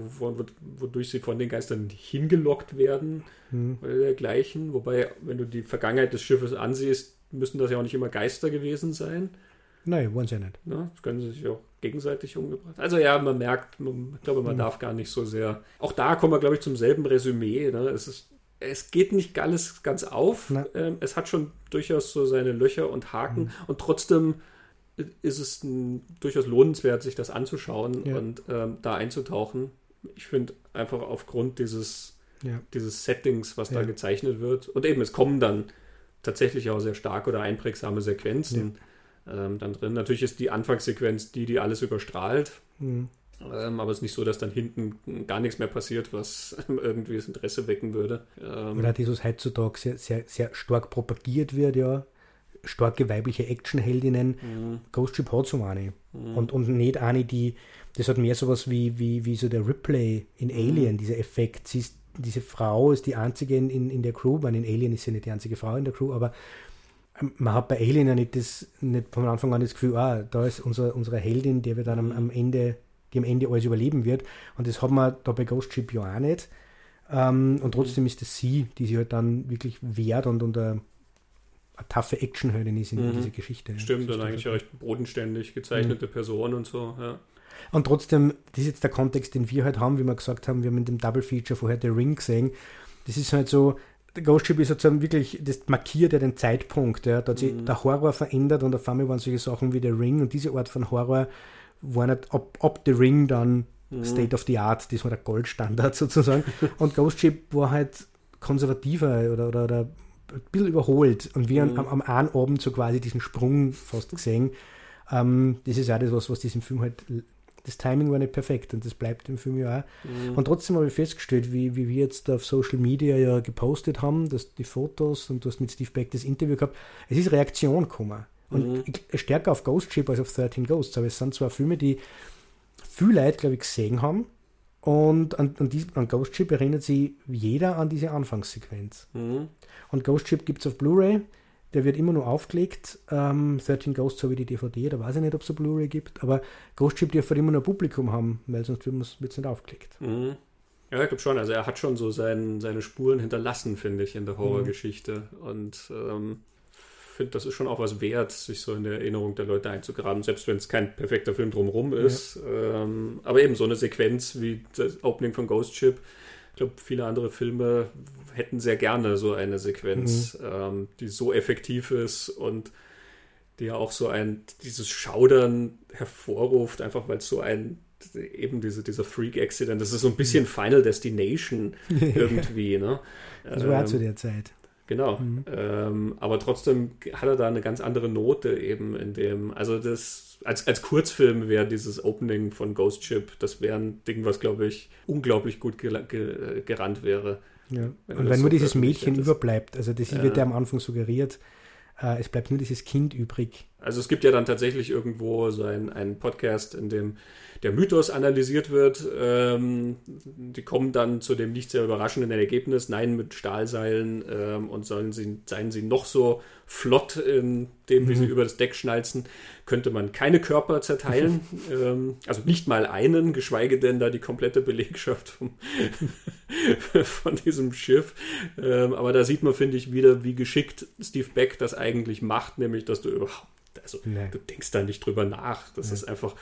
wodurch sie von den Geistern hingelockt werden mhm. oder dergleichen. Wobei, wenn du die Vergangenheit des Schiffes ansiehst, müssen das ja auch nicht immer Geister gewesen sein. Nein, wollen sie ja nicht. Ja, das können sie sich auch gegenseitig umgebracht. Also ja, man merkt, man, ich glaube, man mhm. darf gar nicht so sehr. Auch da kommen wir, glaube ich, zum selben Resümee. Ne? Es, ist, es geht nicht alles ganz auf. Ähm, es hat schon durchaus so seine Löcher und Haken mhm. und trotzdem ist es ein, durchaus lohnenswert, sich das anzuschauen ja. und ähm, da einzutauchen. Ich finde einfach aufgrund dieses, ja. dieses Settings, was da gezeichnet wird. Und eben, es kommen dann tatsächlich auch sehr starke oder einprägsame Sequenzen ähm, dann drin. Natürlich ist die Anfangssequenz die, die alles überstrahlt. Mhm. Ähm, aber es ist nicht so, dass dann hinten gar nichts mehr passiert, was (laughs) irgendwie das Interesse wecken würde. Ähm, Weil dieses heutzutage sehr, sehr, sehr stark propagiert wird, ja. Starke weibliche Actionheldinnen. Mhm. Ghost Ship hat so eine. Mhm. Und, und nicht eine, die, das hat mehr sowas wie, wie, wie so der Ripley in mhm. Alien, dieser Effekt. Sie ist, diese Frau ist die einzige in, in, in der Crew, weil in Alien ist sie nicht die einzige Frau in der Crew, aber man hat bei Alien ja nicht, das, nicht von Anfang an das Gefühl, ah, da ist unser, unsere Heldin, der wir dann am, am Ende, die am Ende alles überleben wird. Und das hat man da bei Ghost Ship ja auch nicht. Ähm, und trotzdem ist es sie, die sich halt dann wirklich wehrt und unter eine taffe Actionheldin ist in mhm. dieser Geschichte. Stimmt, und eigentlich recht bodenständig gezeichnete mhm. Person und so, ja. Und trotzdem, das ist jetzt der Kontext, den wir halt haben, wie wir gesagt haben, wir haben in dem Double Feature vorher The Ring gesehen. Das ist halt so, der Ghost Ship ist sozusagen wirklich, das markiert ja den Zeitpunkt. Ja. Da hat sich mhm. der Horror verändert und auf einmal waren solche Sachen wie The Ring und diese Art von Horror war nicht ab, ab The Ring dann mhm. State of the Art, das war der Goldstandard (laughs) sozusagen. und Ghost Ship war halt konservativer oder, oder, oder ein bisschen überholt. Und wir mhm. am, am einen Abend so quasi diesen Sprung fast gesehen. Ähm, das ist auch das, was, was diesem Film halt das Timing war nicht perfekt und das bleibt im Film ja auch. Mhm. Und trotzdem habe ich festgestellt, wie, wie wir jetzt auf Social Media ja gepostet haben, dass die Fotos und du hast mit Steve Beck das Interview gehabt, es ist Reaktion gekommen. Und mhm. stärker auf Ghost Ship als auf 13 Ghosts. Aber es sind zwar Filme, die viele Leute, glaube ich, gesehen haben. Und an, an, die, an Ghost Ship erinnert sich jeder an diese Anfangssequenz. Mhm. Und Ghost Ship gibt es auf Blu-ray. Der wird immer nur aufgelegt. Ähm, 13 Ghosts habe ich die DVD, da weiß ich nicht, ob es eine Blu-ray gibt, aber Ghost Ship dürfte immer nur Publikum haben, weil sonst wird es nicht aufgelegt. Mhm. Ja, ich glaube schon. Also er hat schon so sein, seine Spuren hinterlassen, finde ich, in der Horrorgeschichte. Mhm. Und ähm, finde, das ist schon auch was wert, sich so in der Erinnerung der Leute einzugraben, selbst wenn es kein perfekter Film drumherum ist. Ja. Ähm, aber eben so eine Sequenz wie das Opening von Ghost Ship. Ich glaube, viele andere Filme hätten sehr gerne so eine Sequenz, mhm. ähm, die so effektiv ist und die ja auch so ein, dieses Schaudern hervorruft, einfach weil es so ein, eben diese, dieser Freak-Accident, das ist so ein bisschen Final Destination (laughs) irgendwie, ne? Das war ähm, zu der Zeit. Genau. Mhm. Ähm, aber trotzdem hat er da eine ganz andere Note eben in dem, also das, als, als Kurzfilm wäre dieses Opening von Ghost Ship, das wäre ein Ding, was, glaube ich, unglaublich gut ge ge gerannt wäre. Ja. Wenn und wenn so nur dieses Mädchen hättest. überbleibt, also das ja. wird ja am Anfang suggeriert, äh, es bleibt nur dieses Kind übrig. Also es gibt ja dann tatsächlich irgendwo so ein, einen Podcast, in dem der Mythos analysiert wird. Ähm, die kommen dann zu dem nicht sehr überraschenden Ergebnis, nein, mit Stahlseilen ähm, und sollen sie, seien sie noch so flott in dem, wie mhm. sie über das Deck schnalzen, könnte man keine Körper zerteilen. (laughs) ähm, also nicht mal einen, geschweige denn da die komplette Belegschaft vom, (laughs) von diesem Schiff. Ähm, aber da sieht man, finde ich, wieder, wie geschickt Steve Beck das eigentlich macht, nämlich, dass du überhaupt, also nee. du denkst da nicht drüber nach. Das nee. ist einfach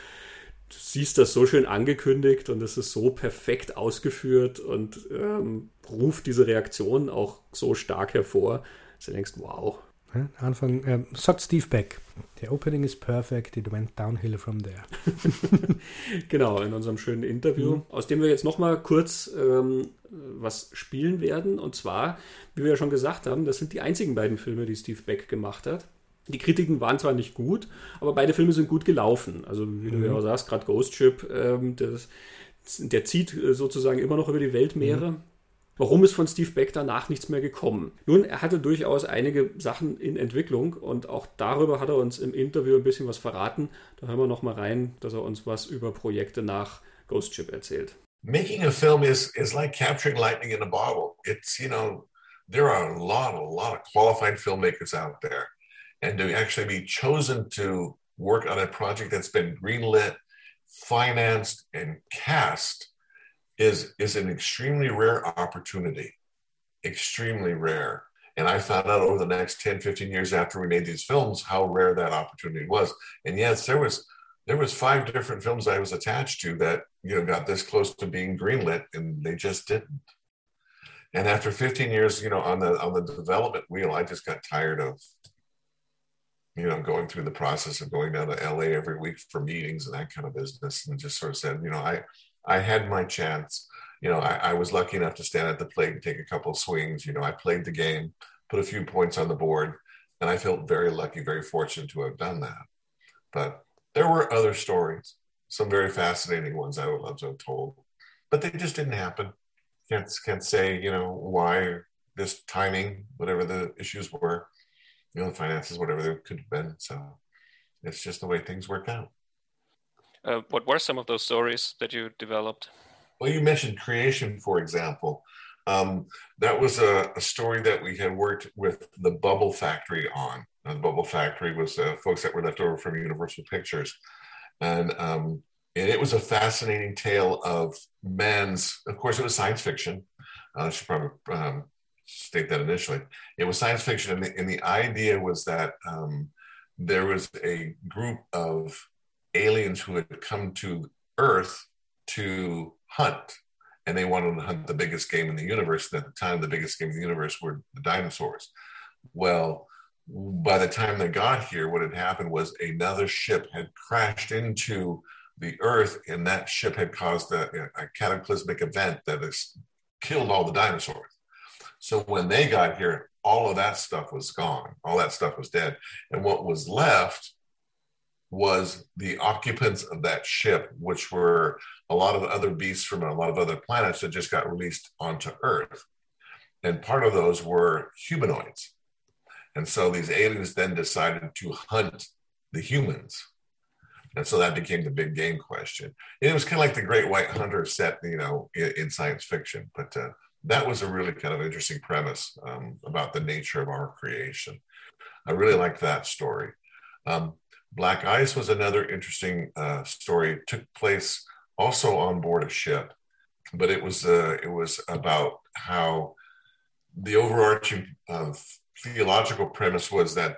du siehst das so schön angekündigt und es ist so perfekt ausgeführt und ähm, ruft diese Reaktion auch so stark hervor, dass du denkst, wow. Ja, Anfang äh, sagt Steve Beck, the opening is perfect, it went downhill from there. (laughs) (laughs) genau, in unserem schönen Interview, mhm. aus dem wir jetzt nochmal kurz ähm, was spielen werden. Und zwar, wie wir ja schon gesagt haben, das sind die einzigen beiden Filme, die Steve Beck gemacht hat. Die Kritiken waren zwar nicht gut, aber beide Filme sind gut gelaufen. Also, wie mhm. du ja sagst, gerade Ghost Ship, ähm, das, der zieht äh, sozusagen immer noch über die Weltmeere. Mhm. Warum ist von Steve Beck danach nichts mehr gekommen? Nun, er hatte durchaus einige Sachen in Entwicklung und auch darüber hat er uns im Interview ein bisschen was verraten. Da hören wir noch mal rein, dass er uns was über Projekte nach Ghost Ship erzählt. Making a film is, is like capturing lightning in a bottle. It's, you know, there are a lot, a lot of qualified filmmakers out there. And to actually be chosen to work on a project that's been greenlit, financed, and cast is, is an extremely rare opportunity. Extremely rare. And I found out over the next 10, 15 years after we made these films how rare that opportunity was. And yes, there was there was five different films I was attached to that you know got this close to being greenlit and they just didn't. And after 15 years, you know, on the on the development wheel, I just got tired of you know, going through the process of going down to LA every week for meetings and that kind of business, and just sort of said, you know, I I had my chance. You know, I, I was lucky enough to stand at the plate and take a couple of swings. You know, I played the game, put a few points on the board, and I felt very lucky, very fortunate to have done that. But there were other stories, some very fascinating ones I would love to have told, but they just didn't happen. Can't can't say you know why this timing, whatever the issues were you know, the finances, whatever they could have been. So it's just the way things work out. Uh, what were some of those stories that you developed? Well, you mentioned creation, for example. Um, that was a, a, story that we had worked with the Bubble Factory on. uh, the Bubble Factory was uh, folks that were left over from Universal Pictures, and um, and it was a fascinating tale of men's. Of course, it was science fiction. Uh, I should probably um, state that initially. It was science fiction, and the, and the idea was that um, there was a group of aliens who had come to Earth to hunt, and they wanted to hunt the biggest game in the universe. And at the time, the biggest game in the universe were the dinosaurs. Well, by the time they got here, what had happened was another ship had crashed into the Earth, and that ship had caused a, a cataclysmic event that has killed all the dinosaurs. So when they got here, all of that stuff was gone. All that stuff was dead. And what was left was the occupants of that ship, which were a lot of other beasts from a lot of other planets that just got released onto Earth. And part of those were humanoids. And so these aliens then decided to hunt the humans. And so that became the big game question. And it was kind of like the Great White Hunter set, you know, in, in science fiction. But uh, that was a really kind of interesting premise um, about the nature of our creation. I really liked that story. Um, Black Ice was another interesting uh, story. It took place also on board a ship, but it was uh, it was about how the overarching uh, theological premise was that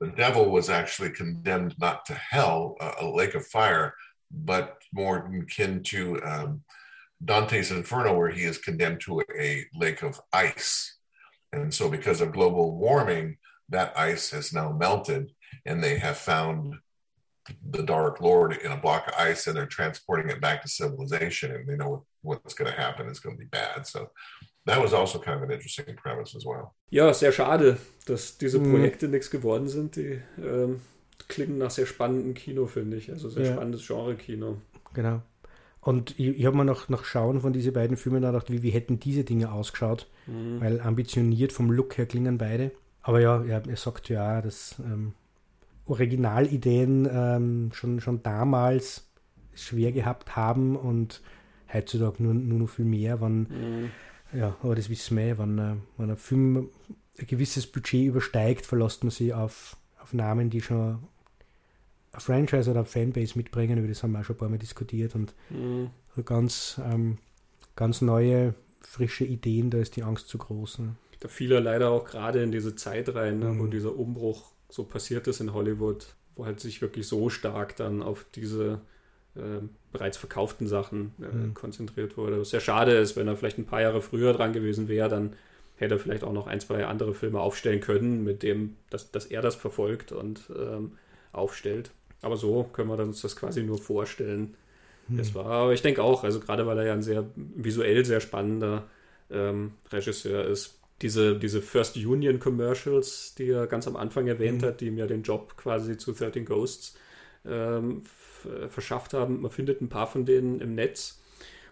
the devil was actually condemned not to hell, a lake of fire, but more akin to um, Dante's Inferno, where he is condemned to a lake of ice. And so, because of global warming, that ice has now melted, and they have found the Dark Lord in a block of ice, and they're transporting it back to civilization. And they know what's going to happen is going to be bad. So, that was also kind of an interesting premise as well. Ja, sehr schade, dass diese mhm. Projekte mhm. nichts geworden sind. Die ähm, klingen nach sehr spannendem Kino, finde ich. Also sehr ja. spannendes Genre-Kino. Genau. Und ich, ich habe mir noch, noch schauen von diesen beiden Filmen gedacht, wie, wie hätten diese Dinge ausgeschaut, mhm. weil ambitioniert vom Look her klingen beide. Aber ja, er, er sagt ja, dass ähm, Originalideen ähm, schon, schon damals schwer gehabt haben und heutzutage nur, nur noch viel mehr, wenn, mhm. ja, aber das wissen wir, wenn, äh, wenn ein Film ein gewisses Budget übersteigt, verlässt man sich auf, auf Namen, die schon Franchise oder Fanbase mitbringen, über das haben wir auch schon ein paar Mal diskutiert und mhm. so ganz, ähm, ganz neue, frische Ideen, da ist die Angst zu groß. Ne? Da fiel er leider auch gerade in diese Zeit rein, ne, mhm. wo dieser Umbruch so passiert ist in Hollywood, wo halt sich wirklich so stark dann auf diese äh, bereits verkauften Sachen äh, mhm. konzentriert wurde. Was sehr schade ist, wenn er vielleicht ein paar Jahre früher dran gewesen wäre, dann hätte er vielleicht auch noch ein, zwei andere Filme aufstellen können, mit dem, dass, dass er das verfolgt und ähm, aufstellt. Aber so können wir uns das quasi nur vorstellen. Hm. Es war, aber ich denke auch, also gerade weil er ja ein sehr visuell sehr spannender ähm, Regisseur ist. Diese, diese First Union Commercials, die er ganz am Anfang erwähnt hm. hat, die ihm ja den Job quasi zu 13 Ghosts ähm, verschafft haben. Man findet ein paar von denen im Netz.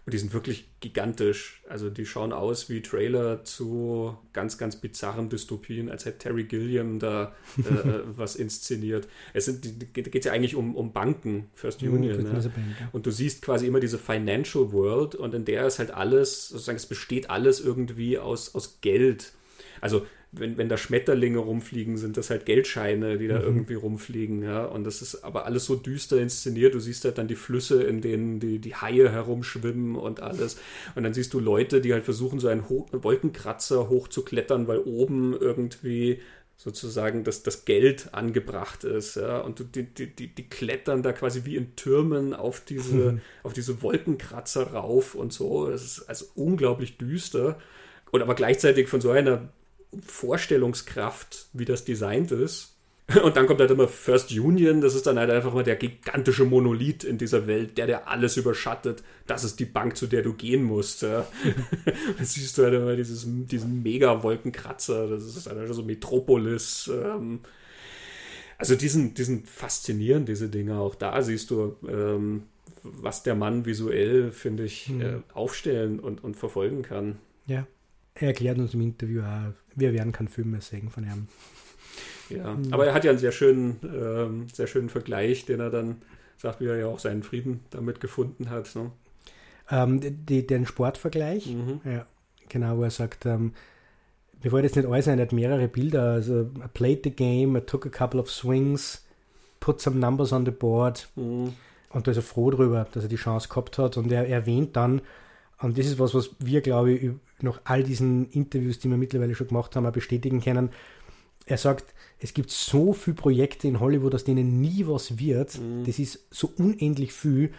Und die sind wirklich gigantisch. Also die schauen aus wie Trailer zu ganz, ganz bizarren Dystopien, als hätte Terry Gilliam da äh, äh (laughs) was inszeniert. Es sind, geht ja eigentlich um, um Banken, First Union. Mhm, ne? Bank, ja. Und du siehst quasi immer diese Financial World und in der ist halt alles, sozusagen es besteht alles irgendwie aus, aus Geld. Also wenn, wenn da Schmetterlinge rumfliegen, sind das halt Geldscheine, die da mhm. irgendwie rumfliegen, ja. Und das ist aber alles so düster inszeniert. Du siehst halt dann die Flüsse, in denen die, die Haie herumschwimmen und alles. Und dann siehst du Leute, die halt versuchen, so einen Ho Wolkenkratzer hochzuklettern, weil oben irgendwie sozusagen das, das Geld angebracht ist. Ja? Und die, die, die, die klettern da quasi wie in Türmen auf diese, mhm. auf diese Wolkenkratzer rauf und so. Das ist also unglaublich düster. Und aber gleichzeitig von so einer Vorstellungskraft, wie das designt ist. (laughs) Und dann kommt halt immer First Union, das ist dann halt einfach mal der gigantische Monolith in dieser Welt, der der alles überschattet. Das ist die Bank, zu der du gehen musst. Ja. (laughs) dann siehst du halt immer dieses, diesen Mega-Wolkenkratzer, das ist halt so Metropolis. Ähm. Also diesen, diesen faszinieren diese Dinge auch da siehst du, ähm, was der Mann visuell, finde ich, mhm. äh, aufstellen und, und verfolgen kann. Ja. Er erklärt uns im Interview auch, wir werden keinen Film mehr sehen von ihm. Ja, aber er hat ja einen sehr schönen, ähm, sehr schönen Vergleich, den er dann sagt, wie er ja auch seinen Frieden damit gefunden hat. Ne? Ähm, die, den Sportvergleich, mhm. ja, genau, wo er sagt, ähm, mir wollte jetzt nicht alles ein, er hat mehrere Bilder. Also, I played the game, I took a couple of swings, put some numbers on the board. Mhm. Und da ist er froh drüber, dass er die Chance gehabt hat. Und er erwähnt dann, und das ist was, was wir, glaube ich, nach all diesen Interviews, die wir mittlerweile schon gemacht haben, auch bestätigen können. Er sagt, es gibt so viele Projekte in Hollywood, aus denen nie was wird. Mhm. Das ist so unendlich viel,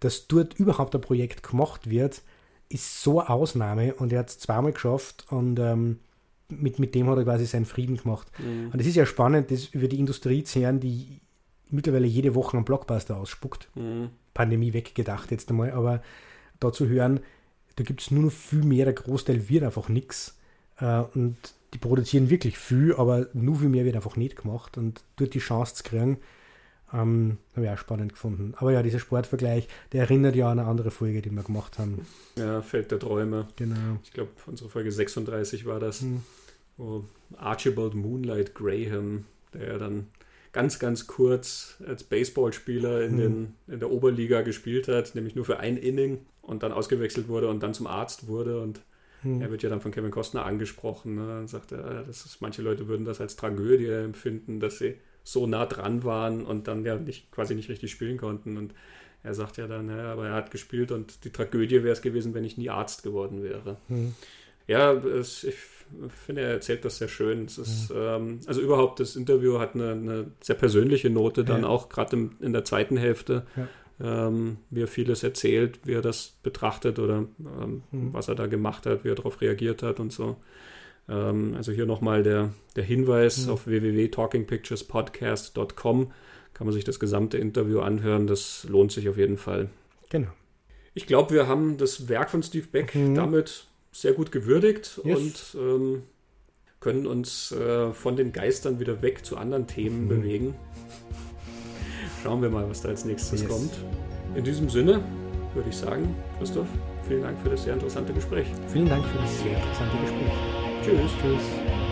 dass dort überhaupt ein Projekt gemacht wird, ist so eine Ausnahme und er hat es zweimal geschafft und ähm, mit, mit dem hat er quasi seinen Frieden gemacht. Mhm. Und es ist ja spannend, das über die Industrie zu hören, die mittlerweile jede Woche einen Blockbuster ausspuckt. Mhm. Pandemie weggedacht jetzt einmal, aber da zu hören, da gibt es nur noch viel mehr, der Großteil wird einfach nichts. Äh, und die produzieren wirklich viel, aber nur viel mehr wird einfach nicht gemacht. Und dort die Chance zu kriegen, ähm, habe ich auch spannend gefunden. Aber ja, dieser Sportvergleich, der erinnert ja an eine andere Folge, die wir gemacht haben. Ja, Feld der Träume. Genau. Ich glaube, unsere Folge 36 war das, mhm. wo Archibald Moonlight Graham, der ja dann ganz, ganz kurz als Baseballspieler in, mhm. in der Oberliga gespielt hat, nämlich nur für ein Inning und dann ausgewechselt wurde und dann zum Arzt wurde und hm. Er wird ja dann von Kevin Costner angesprochen ne? und sagt, er, das ist, manche Leute würden das als Tragödie empfinden, dass sie so nah dran waren und dann ja nicht, quasi nicht richtig spielen konnten. Und er sagt ja dann, ja, aber er hat gespielt und die Tragödie wäre es gewesen, wenn ich nie Arzt geworden wäre. Hm. Ja, es, ich finde, er erzählt das sehr schön. Es ist, hm. ähm, also überhaupt, das Interview hat eine, eine sehr persönliche Note, dann ja. auch gerade in der zweiten Hälfte. Ja ähm, wie er vieles erzählt, wie er das betrachtet oder ähm, mhm. was er da gemacht hat, wie er darauf reagiert hat und so. Ähm, also hier nochmal der, der Hinweis mhm. auf www.talkingpicturespodcast.com kann man sich das gesamte Interview anhören. Das lohnt sich auf jeden Fall. Genau. Ich glaube, wir haben das Werk von Steve Beck mhm. damit sehr gut gewürdigt yes. und ähm, können uns äh, von den Geistern wieder weg zu anderen Themen mhm. bewegen. Schauen wir mal, was da als nächstes yes. kommt. In diesem Sinne würde ich sagen, Christoph, vielen Dank für das sehr interessante Gespräch. Vielen Dank für das sehr interessante Gespräch. Tschüss. Tschüss.